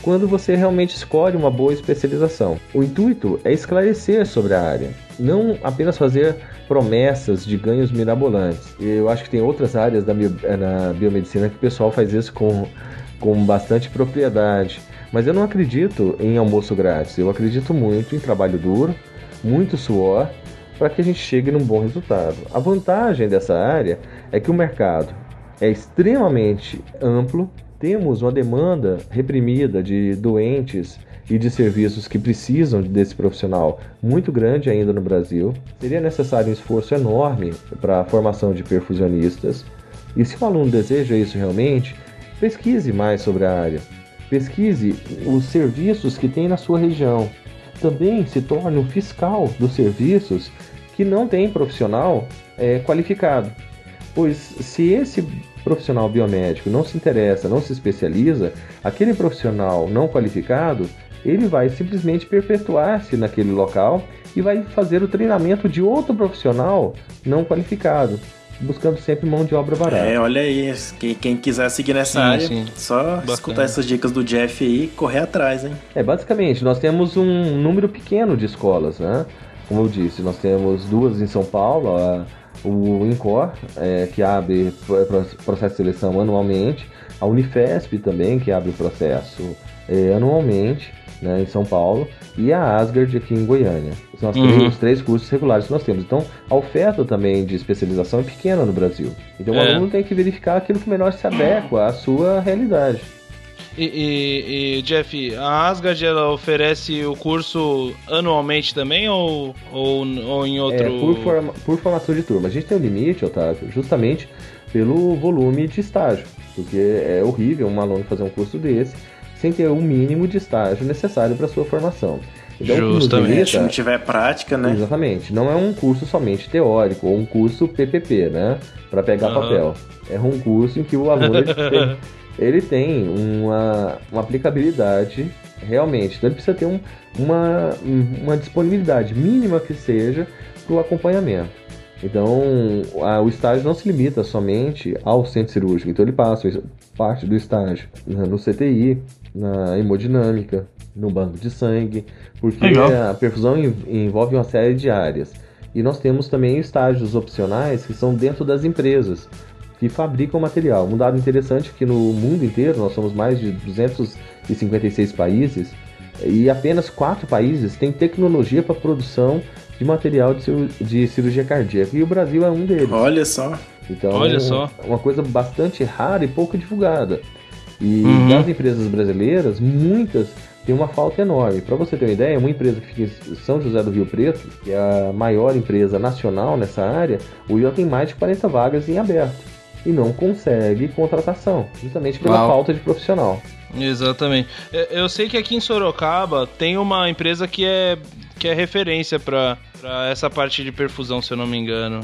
quando você realmente escolhe uma boa especialização. O intuito é esclarecer sobre a área, não apenas fazer promessas de ganhos mirabolantes. Eu acho que tem outras áreas da bio- eh, na biomedicina que o pessoal faz isso com, com bastante propriedade. Mas eu não acredito em almoço grátis. Eu acredito muito em trabalho duro, muito suor, para que a gente chegue num bom resultado. A vantagem dessa área é que o mercado é extremamente amplo, temos uma demanda reprimida de doentes e de serviços que precisam desse profissional muito grande ainda no Brasil. Seria necessário um esforço enorme para a formação de perfusionistas. E se o aluno deseja isso realmente, pesquise mais sobre a área. Pesquise os serviços que tem na sua região. Também se torne um fiscal dos serviços que não tem profissional é, qualificado. Pois se esse profissional biomédico não se interessa, não se especializa, aquele profissional não qualificado, ele vai simplesmente perpetuar-se naquele local e vai fazer o treinamento de outro profissional não qualificado, buscando sempre mão de obra barata. É, olha aí, quem, quem quiser seguir nessa Sim, área, sim. só Bacana. escutar essas dicas do Jeff aí e correr atrás, hein? É, basicamente, nós temos um número pequeno de escolas, né? Como eu disse, nós temos duas em São Paulo, a- o INCOR, é, que abre pro- pro- processo de seleção anualmente, a Unifesp também, que abre o processo é, anualmente, né, em São Paulo, e a Asgard aqui em Goiânia. São Uhum. três- os três cursos regulares que nós temos. Então, a oferta também de especialização é pequena no Brasil. Então, o É. aluno tem que verificar aquilo que melhor se adequa à sua realidade. E, e- e, Jeff, a Asgard ela oferece o curso anualmente também ou, ou, ou em outro. É, por, forma- por formação de turma. A gente tem um limite, Otávio, justamente pelo volume de estágio. Porque é horrível um aluno fazer um curso desse sem ter o mínimo de estágio necessário para sua formação. Então, Justamente. Se não tiver prática, né? Exatamente. Não é um curso somente teórico ou um curso PPP, né? Para pegar Aham. papel. É um curso em que o aluno ele tem, ele tem uma, uma aplicabilidade realmente. Então ele precisa ter um- uma, uma disponibilidade mínima que seja para o acompanhamento. Então, a, o estágio não se limita somente ao centro cirúrgico. Então, ele passa parte do estágio no CTI, na hemodinâmica, no banco de sangue, porque Legal. a perfusão envolve uma série de áreas. E nós temos também estágios opcionais que são dentro das empresas que fabricam material. Um dado interessante é que no mundo inteiro, nós somos mais de 256 países, e apenas quatro países têm tecnologia para produção de material de, cirurgia cardíaca. E o Brasil é um deles. Olha só. Então, Olha só. uma coisa bastante rara e pouco divulgada. E uhum. das empresas brasileiras, muitas têm uma falta enorme. Para você ter uma ideia, uma empresa que fica em São José do Rio Preto, que é a maior empresa nacional nessa área, o IO tem mais de 40 vagas em aberto e não consegue contratação, justamente pela Uau. falta de profissional. Exatamente. É, eu sei que aqui em Sorocaba tem uma empresa que é, que é referência para essa parte de perfusão, se eu não me engano.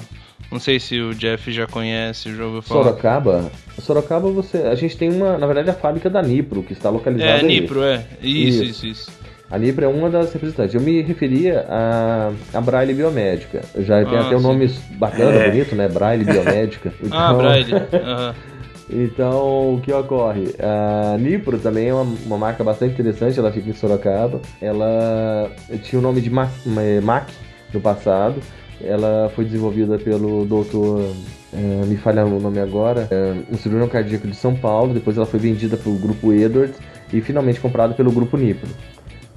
Não sei se o Jeff já conhece, já ouviu falar. Sorocaba? Sorocaba, você. A gente tem uma. Na verdade, a fábrica da Nipro, que está localizada. É, aí. Nipro, é. Isso, isso, isso, isso. A Nipro é uma das representantes. Eu me referia a, a Braille Biomédica. Já tem ah, até um nome bacana, é. bonito, né? Braille Biomédica. Ah, então... Ah, Braille. Uhum. Então, o que ocorre? A Nipro também é uma, uma, marca bastante interessante, ela fica em Sorocaba. Ela tinha o nome de Mac, Mac no passado. Ela foi desenvolvida pelo doutor, é, me falha o nome agora, é, um cirurgião cardíaco de São Paulo. Depois ela foi vendida para o grupo Edwards e finalmente comprada pelo grupo Nipro,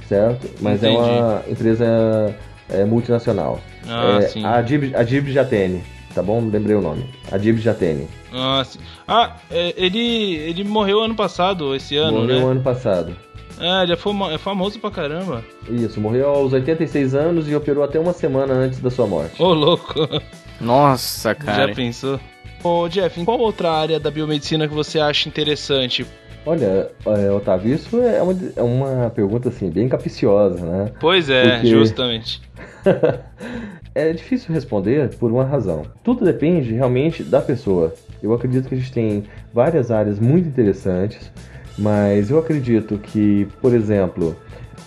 certo? Mas Entendi. é uma empresa é, multinacional. Ah, é, sim. A Dib, Jatene, tá bom? Lembrei o nome. A Dib Jatene. Ah, sim. ah ele, ele morreu ano passado, esse ano, morreu né? Morreu ano passado. É, ele é, é famoso pra caramba. Isso, morreu aos 86 anos e operou até uma semana antes da sua morte. Ô, louco. Nossa, cara. Já pensou? Ô, Jeff, em qual outra área da biomedicina que você acha interessante? Olha, é, Otávio, isso é uma, é uma pergunta assim, bem capiciosa, né? Pois é, Porque... justamente. é difícil responder por uma razão. Tudo depende realmente da pessoa. Eu acredito que a gente tem várias áreas muito interessantes. Mas eu acredito que, por exemplo,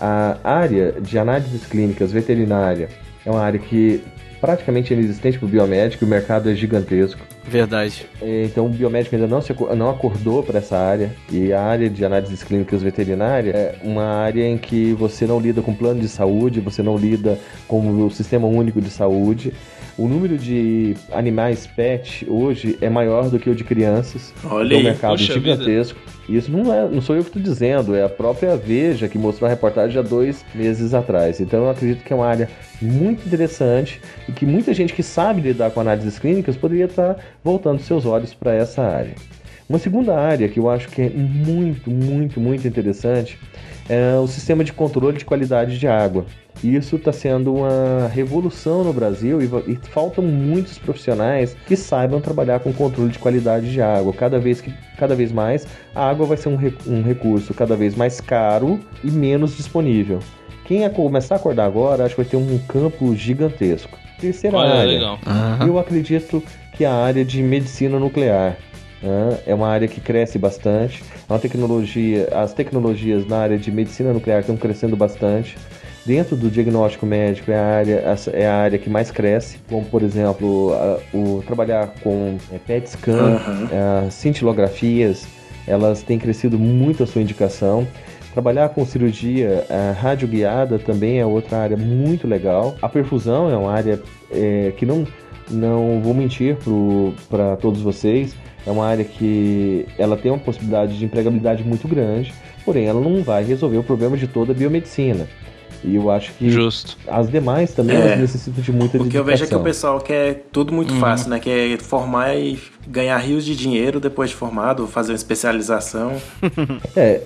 a área de análises clínicas veterinária é uma área que praticamente é inexistente para o biomédico, o mercado é gigantesco. Verdade. É, então o biomédico ainda não, se, não acordou para essa área. E a área de análises clínicas veterinária é uma área em que você não lida com plano de saúde, você não lida com o sistema único de saúde. O número de animais pet hoje é maior do que o de crianças. Olha é um mercado gigantesco. Vida. Isso não, é, não sou eu que estou dizendo, é a própria Veja que mostrou a reportagem há dois meses atrás. Então eu acredito que é uma área muito interessante e que muita gente que sabe lidar com análises clínicas poderia estar voltando seus olhos para essa área. Uma segunda área que eu acho que é muito, muito, muito interessante é o sistema de controle de qualidade de água. Isso está sendo uma revolução no Brasil e, e, faltam muitos profissionais que saibam trabalhar com controle de qualidade de água. Cada vez, que, cada vez mais a água vai ser um, um recurso cada vez mais caro e menos disponível. Quem é começar a acordar agora, acho que vai ter um campo gigantesco. Terceira Olha, área, legal. eu acredito que a área de medicina nuclear. Né? É uma área que cresce bastante. É uma tecnologia, as tecnologias na área de medicina nuclear estão crescendo bastante. Dentro do diagnóstico médico é a área, é a área que mais cresce, como por exemplo a, o trabalhar com é, PET scan, uhum. cintilografias, elas têm crescido muito a sua indicação. Trabalhar com cirurgia é, radioguiada também é outra área muito legal. A perfusão é uma área é, que não, não vou mentir para todos vocês, é uma área que ela tem uma possibilidade de empregabilidade muito grande, porém ela não vai resolver o problema de toda a biomedicina. E eu acho que Justo. as demais também é, necessitam de muita Porque eu vejo que o pessoal quer tudo muito uhum. fácil, né? Quer formar e ganhar rios de dinheiro depois de formado, fazer uma especialização. é,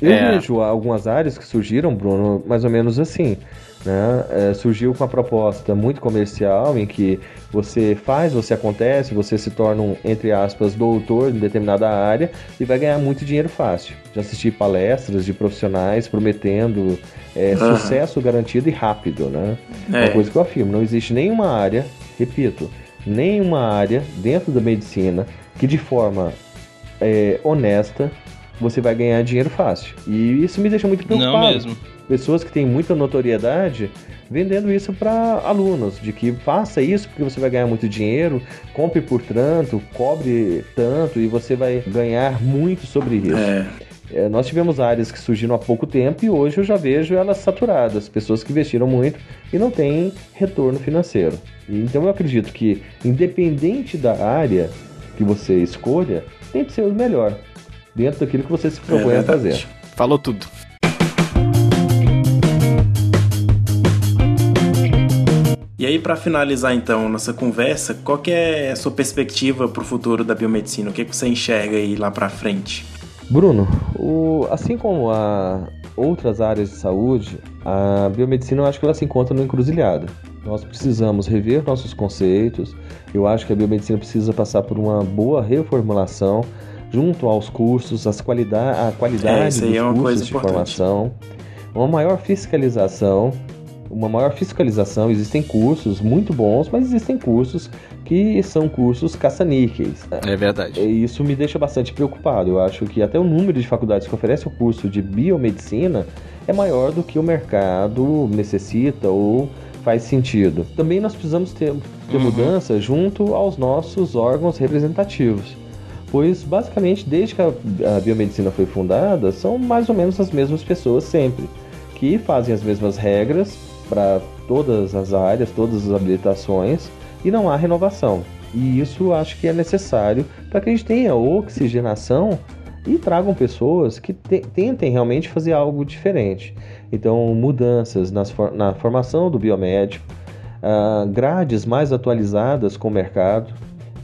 eu é. vejo algumas áreas que surgiram, Bruno, mais ou menos assim. Né? É, surgiu com uma proposta muito comercial em que você faz, você acontece, você se torna um, entre aspas, doutor em determinada área e vai ganhar muito dinheiro fácil. Já assisti palestras de profissionais prometendo é, uhum. sucesso garantido e rápido, né? É. Uma coisa que eu afirmo, não existe nenhuma área, repito, nenhuma área dentro da medicina que de forma é, honesta você vai ganhar dinheiro fácil. E isso me deixa muito preocupado. Não mesmo. Pessoas que têm muita notoriedade vendendo isso para alunos, de que faça isso porque você vai ganhar muito dinheiro, compre por tanto, cobre tanto e você vai ganhar muito sobre isso. É. É, nós tivemos áreas que surgiram há pouco tempo e hoje eu já vejo elas saturadas, pessoas que investiram muito e não têm retorno financeiro. E, então eu acredito que, independente da área que você escolha, tem que ser o melhor, dentro daquilo que você se propõe É a fazer. Falou tudo. Aí, para finalizar então nossa conversa, qual que é a sua perspectiva para o futuro da biomedicina? O que, que você enxerga aí lá para frente? Bruno, o- assim como a outras áreas de saúde, a biomedicina eu acho que ela se encontra no encruzilhada. Nós precisamos rever nossos conceitos. Eu acho que a biomedicina precisa passar por uma boa reformulação junto aos cursos, as qualidade, a qualidade É, dos é cursos de importante. formação, uma maior fiscalização, uma maior fiscalização. Existem cursos muito bons, mas existem cursos que são cursos caça-níqueis. É verdade. E Isso me deixa bastante preocupado. Eu acho que até o número de faculdades que oferecem o curso de biomedicina é maior do que o mercado necessita ou faz sentido. Também nós precisamos ter, ter Uhum. mudança junto aos nossos órgãos representativos. Pois, basicamente, desde que a biomedicina foi fundada, são mais ou menos as mesmas pessoas sempre, que fazem as mesmas regras para todas as áreas, todas as habilitações, e não há renovação. E isso acho que é necessário para que a gente tenha oxigenação e tragam pessoas que te- tentem realmente fazer algo diferente. Então, mudanças for- na formação do biomédico, ah, grades mais atualizadas com o mercado.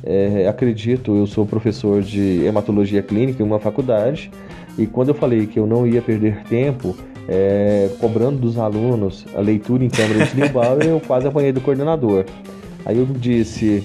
É, acredito, eu sou professor de hematologia clínica em uma faculdade e quando eu falei que eu não ia perder tempo é, cobrando dos alunos a leitura em câmara de Neubauer, eu quase apanhei do coordenador. Aí eu disse: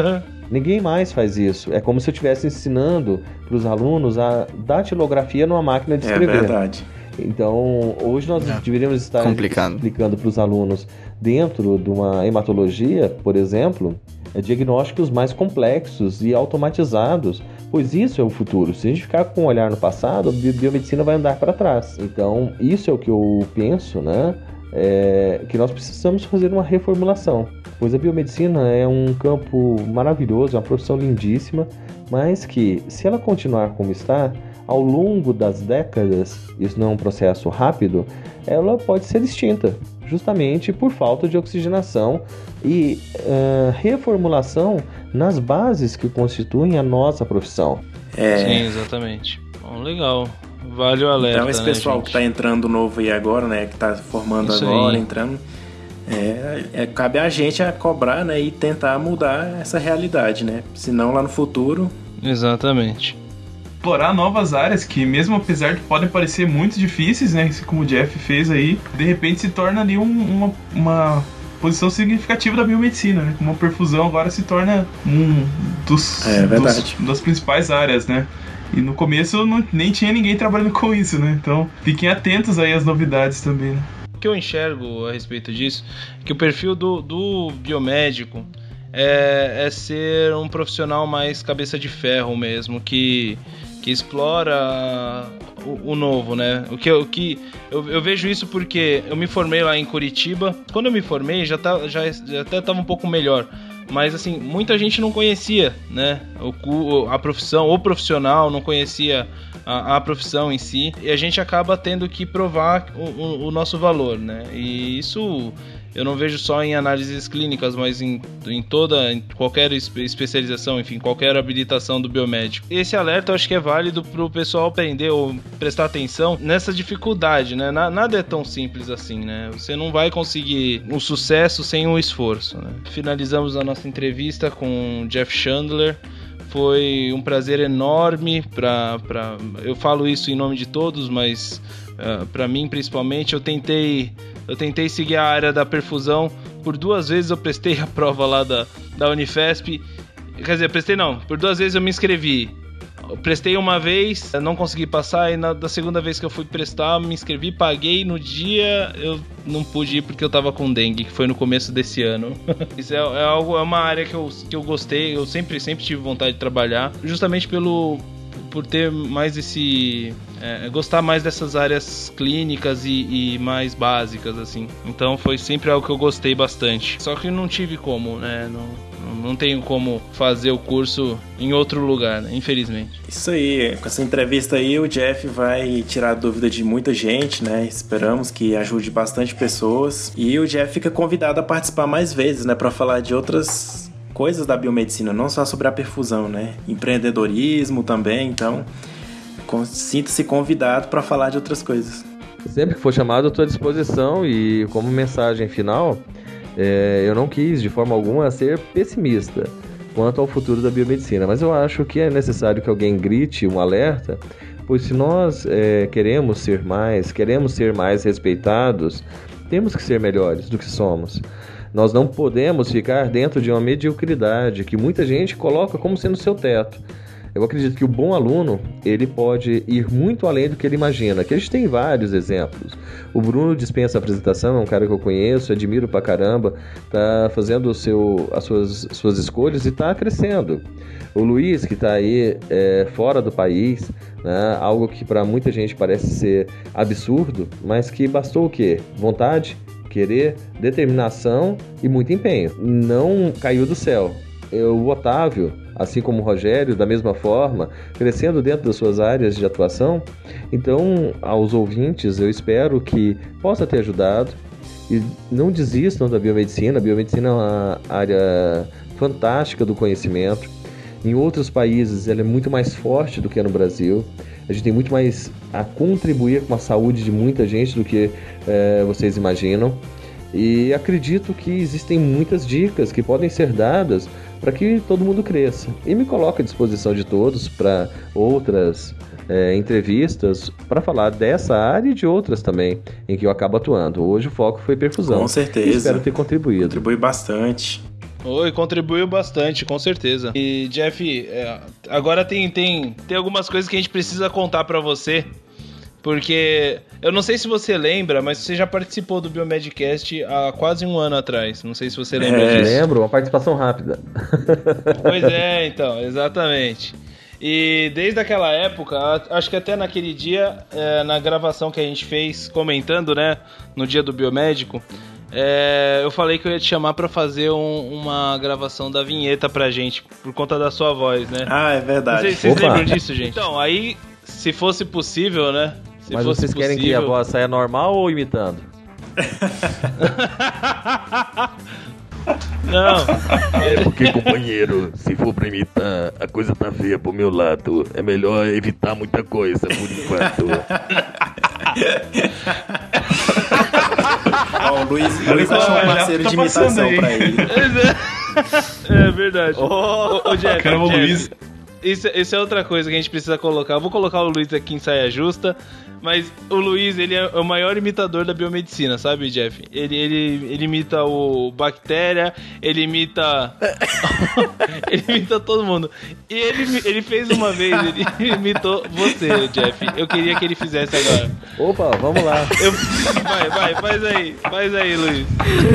ninguém mais faz isso. É como se eu estivesse ensinando para os alunos a datilografia numa máquina de É escrever. verdade. Então, hoje nós É. deveríamos estar Complicado. explicando para os alunos, dentro de uma hematologia, por exemplo, é, diagnósticos mais complexos e automatizados, pois isso é o futuro. Se a gente ficar com um olhar no passado, a bi- biomedicina vai andar para trás. Então, isso é o que eu penso, né? É, que nós precisamos fazer uma reformulação, pois a biomedicina é um campo maravilhoso, é uma profissão lindíssima, mas que, se ela continuar como está, ao longo das décadas, isso não é um processo rápido, ela pode ser extinta, justamente por falta de oxigenação e eh, reformulação nas bases que constituem a nossa profissão. É, Sim, exatamente. Bom, legal. Vale o alerta. então esse né, pessoal gente? que tá entrando novo aí agora, né, que tá formando Isso agora, aí. entrando, é, é, cabe a gente a cobrar, né, e tentar mudar essa realidade, né? Senão lá no futuro, Exatamente. explorar novas áreas que, mesmo apesar de podem parecer muito difíceis, né? Como o Jeff fez aí, de repente se torna ali um- uma, uma posição significativa da biomedicina, né? Como a perfusão agora se torna um dos, É verdade. dos- das principais áreas, né? E no começo não, nem tinha ninguém trabalhando com isso, né? Então fiquem atentos aí às novidades também, né? O que eu enxergo a respeito disso é que o perfil do, do biomédico é, é ser um profissional mais cabeça de ferro mesmo, que, que explora o, o novo, né? O que, o que eu, eu vejo isso porque eu me formei lá em Curitiba. Quando eu me formei, já, tá, já, já até estava um pouco melhor. Mas assim, muita gente não conhecia, né? O, a profissão, o profissional não conhecia a, a profissão em si. E a gente acaba tendo que provar o, o- o nosso valor, né? E isso eu não vejo só em análises clínicas, mas em, em toda, em qualquer espe- especialização, enfim, qualquer habilitação do biomédico. Esse alerta eu acho que é válido pro pessoal aprender ou prestar atenção nessa dificuldade, né? Na- nada é tão simples assim, né? Você não vai conseguir um sucesso sem um esforço, né? Finalizamos a nossa entrevista com o Jeff Chandler. Foi um prazer enorme para pra... eu falo isso em nome de todos, mas uh, para mim principalmente eu tentei eu tentei seguir a área da perfusão por duas vezes eu prestei a prova lá da, da Unifesp quer dizer prestei não por duas vezes eu me inscrevi eu prestei uma vez, não consegui passar, e na da segunda vez que eu fui prestar, me inscrevi, paguei. No dia eu não pude ir porque eu tava com dengue, que foi no começo desse ano. Isso é, é algo, é uma área que eu, que eu gostei, eu sempre, sempre tive vontade de trabalhar, justamente pelo, por ter mais esse. É, gostar mais dessas áreas clínicas e, e, mais básicas, assim. Então foi sempre algo que eu gostei bastante. Só que não tive como, né? Não, não tenho como fazer o curso em outro lugar, né? infelizmente. Isso aí, com essa entrevista aí, o Jeff vai tirar a dúvida de muita gente, né? Esperamos que ajude bastante pessoas. E o Jeff fica convidado a participar mais vezes, né? Para falar de outras coisas da biomedicina, não só sobre a perfusão, né? Empreendedorismo também, então sinta-se convidado para falar de outras coisas. Sempre que for chamado, estou à disposição e como mensagem final, é, eu não quis de forma alguma ser pessimista quanto ao futuro da biomedicina, mas eu acho que é necessário que alguém grite um alerta, pois se nós é, queremos ser mais, queremos ser mais respeitados, temos que ser melhores do que somos. Nós não podemos ficar dentro de uma mediocridade que muita gente coloca como sendo seu teto. Eu acredito que o bom aluno, ele pode ir muito além do que ele imagina, que a gente tem vários exemplos. O Bruno dispensa a apresentação, é um cara que eu conheço, admiro pra caramba, tá fazendo o seu, as suas, suas escolhas e tá crescendo. O Luiz, que está aí é, fora do país, né, algo que para muita gente parece ser absurdo, mas que bastou o quê? Vontade, querer, determinação e muito empenho. Não caiu do céu. O Otávio, assim como o Rogério, da mesma forma, crescendo dentro das suas áreas de atuação. Então, aos ouvintes, eu espero que possa ter ajudado e não desistam da biomedicina. A biomedicina é uma área fantástica do conhecimento. Em outros países, ela é muito mais forte do que é no Brasil. A gente tem muito mais a contribuir com a saúde de muita gente do que é, vocês imaginam. E acredito que existem muitas dicas que podem ser dadas para que todo mundo cresça. E me coloco à disposição de todos para outras é, entrevistas para falar dessa área e de outras também em que eu acabo atuando. Hoje o foco foi perfusão. Com certeza. E espero ter contribuído. Contribui bastante. Oi, contribuiu bastante, com certeza. E Jeff, é, agora tem, tem, tem algumas coisas que a gente precisa contar para você. Porque eu não sei se você lembra, mas você já participou do Biomedcast há quase um ano atrás. Não sei se você lembra é, disso. Lembro, uma participação rápida. Pois é, então, exatamente. E desde aquela época, acho que até naquele dia, é, na gravação que a gente fez, comentando, né, no dia do biomédico, é, eu falei que eu ia te chamar para fazer um, uma gravação da vinheta pra gente, por conta da sua voz, né? Ah, é verdade. Vocês, vocês lembram disso, gente? Então, aí, se fosse possível, né? Se Mas vocês querem possível... que a voz saia normal ou imitando? Não. É porque, companheiro, se for pra imitar, a coisa tá feia pro meu lado. É melhor evitar muita coisa por enquanto. Ó, o Luiz, Luiz achou um parceiro tá de imitação pra ele. É verdade. Ô, oh, Jeff, Jeff, Luiz. Isso, isso é outra coisa que a gente precisa colocar. Eu vou colocar o Luiz aqui em saia justa. Mas o Luiz, ele é o maior imitador da biomedicina, sabe, Jeff? Ele, ele, ele imita o bactéria, ele imita. ele imita todo mundo. E ele, ele fez uma vez, ele imitou você, Jeff. Eu queria que ele fizesse agora. Opa, vamos lá. Eu... Vai, vai, faz aí, faz aí, Luiz.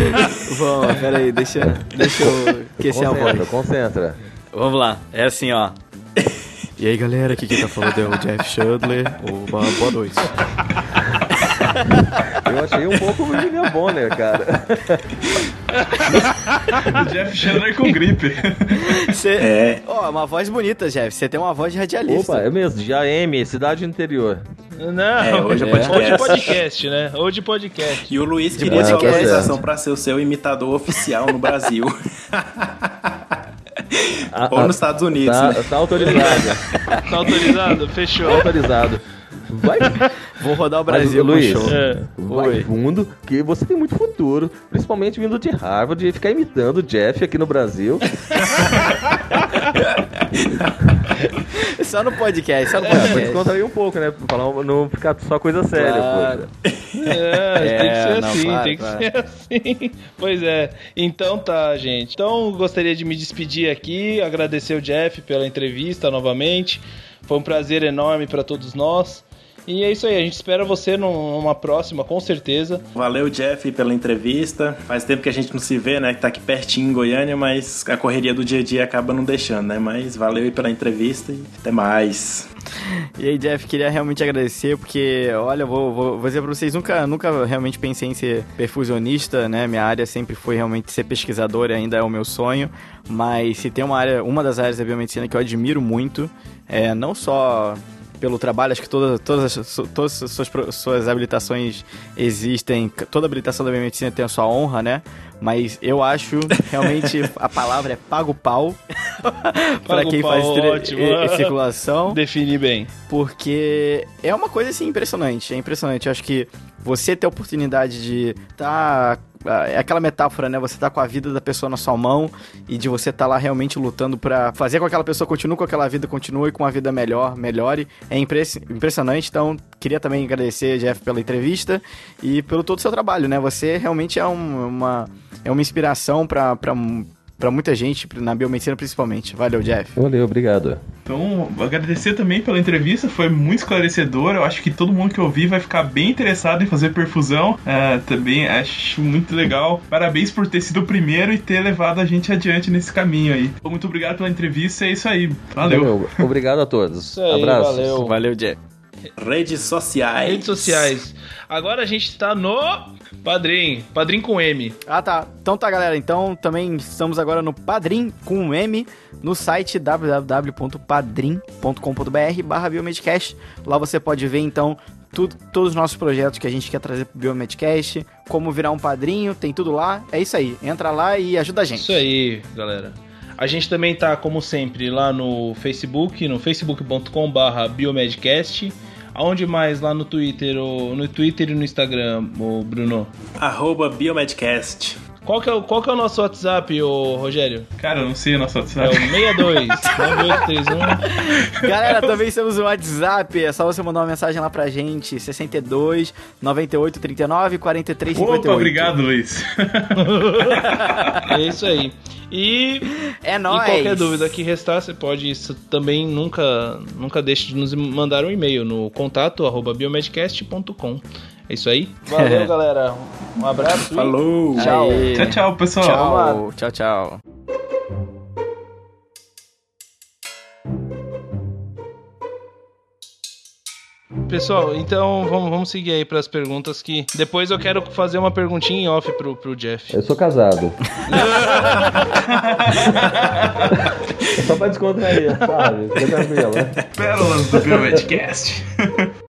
Vamos, peraí, deixa, deixa eu aquecer a voz. Concentra. Vamos lá, é assim, ó. E aí galera, aqui quem tá falando é o Jeff Chandler. Uma boa noite. Eu achei um pouco o William Bonner, cara. Jeff Chandler com gripe. Cê... É. Ó, oh, uma voz bonita, Jeff. Você tem uma voz de radialista. Opa, é mesmo, de AM, cidade interior. Não, é, hoje é podcast. Ou de podcast, né? Ou de podcast. E o Luiz queria sua autorização pra ser o seu imitador oficial no Brasil. A, Ou nos Estados Unidos. Tá, né? tá autorizado. tá autorizado? Fechou. Tá autorizado. Vai. Vou rodar o Brasil, Mas, Luiz. É. Vai Oi. fundo, que você tem muito futuro, principalmente vindo de Harvard e ficar imitando o Jeff aqui no Brasil. só no podcast, só no podcast. É, pra descontrair um pouco, né? Pra falar, não ficar só coisa séria, claro. pô. É, é, tem que ser não, assim, claro, tem que claro. ser assim. Pois é. Então tá, gente. Então gostaria de me despedir aqui, agradecer o Jeff pela entrevista novamente. Foi um prazer enorme para todos nós. E é isso aí, a gente espera você numa próxima, com certeza. Valeu, Jeff, pela entrevista. Faz tempo que a gente não se vê, né? Que tá aqui pertinho em Goiânia, mas a correria do dia a dia acaba não deixando, né? Mas valeu aí pela entrevista e até mais. E aí, Jeff, queria realmente agradecer, porque, olha, vou, vou, vou dizer pra vocês, nunca, nunca realmente pensei em ser perfusionista, né? Minha área sempre foi realmente ser pesquisador, ainda é o meu sonho. Mas se tem uma área, uma das áreas da biomedicina que eu admiro muito, é não só pelo trabalho, acho que todas, todas, as, todas as suas, suas habilitações existem, toda habilitação da biomedicina tem a sua honra, né? Mas eu acho, realmente, a palavra é pago pau para quem pau, faz ótimo. circulação. Define bem. Porque é uma coisa, assim, impressionante. É impressionante. Eu acho que você ter a oportunidade de estar tá é aquela metáfora, né? Você tá com a vida da pessoa na sua mão e de você tá lá realmente lutando para fazer com que aquela pessoa continue com aquela vida, continue com uma vida melhor, melhore. É impressionante. Então, queria também agradecer, Jeff, pela entrevista e pelo todo o seu trabalho, né? Você realmente é um, uma, é uma inspiração para para muita gente, na biomedicina principalmente. Valeu, Jeff. Valeu, obrigado. Então, agradecer também pela entrevista, foi muito esclarecedor. Eu acho que todo mundo que ouvir vai ficar bem interessado em fazer perfusão. Uh, também acho muito legal. Parabéns por ter sido o primeiro e ter levado a gente adiante nesse caminho aí. Muito obrigado pela entrevista, é isso aí. Valeu. valeu. Obrigado a todos. Aí, Abraços. Valeu. Valeu, Jeff. Redes sociais. Redes sociais. Agora a gente tá no Padrim. Padrim com M. Ah, tá. Então tá, galera. Então também estamos agora no Padrim com M no site www.padrim.com.br barra Biomedcast. Lá você pode ver, então, tudo, todos os nossos projetos que a gente quer trazer pro Biomedcast, como virar um padrinho, tem tudo lá. É isso aí. Entra lá e ajuda a gente. Isso aí, galera. A gente também tá, como sempre, lá no Facebook, no facebook.com barra Biomedcast. Aonde mais? Lá no Twitter, ou, no Twitter e no Instagram, Bruno? Arroba Biomedcast. Qual que, é, qual que é o nosso WhatsApp, ô Rogério? Cara, eu não sei o nosso É WhatsApp. o 62 9831. Galera, também temos o WhatsApp. É só você mandar uma mensagem lá pra gente. 62 98 39 43 58. Opa, obrigado, Luiz. É isso aí. E É nóis. E qualquer dúvida que restar, você pode isso também nunca, nunca deixe de nos mandar um e-mail no contato arroba biomedcast.com. É isso aí. Valeu, galera. Um abraço. e Falou. Tchau. Tchau, tchau, pessoal. Tchau, tchau, tchau. Pessoal, então vamos, vamos seguir aí para as perguntas que depois eu quero fazer uma perguntinha em off pro, pro Jeff. Eu sou casado. Só pra descontrair, sabe? Fica tranquilo, né? Pérolas do Biomedcast.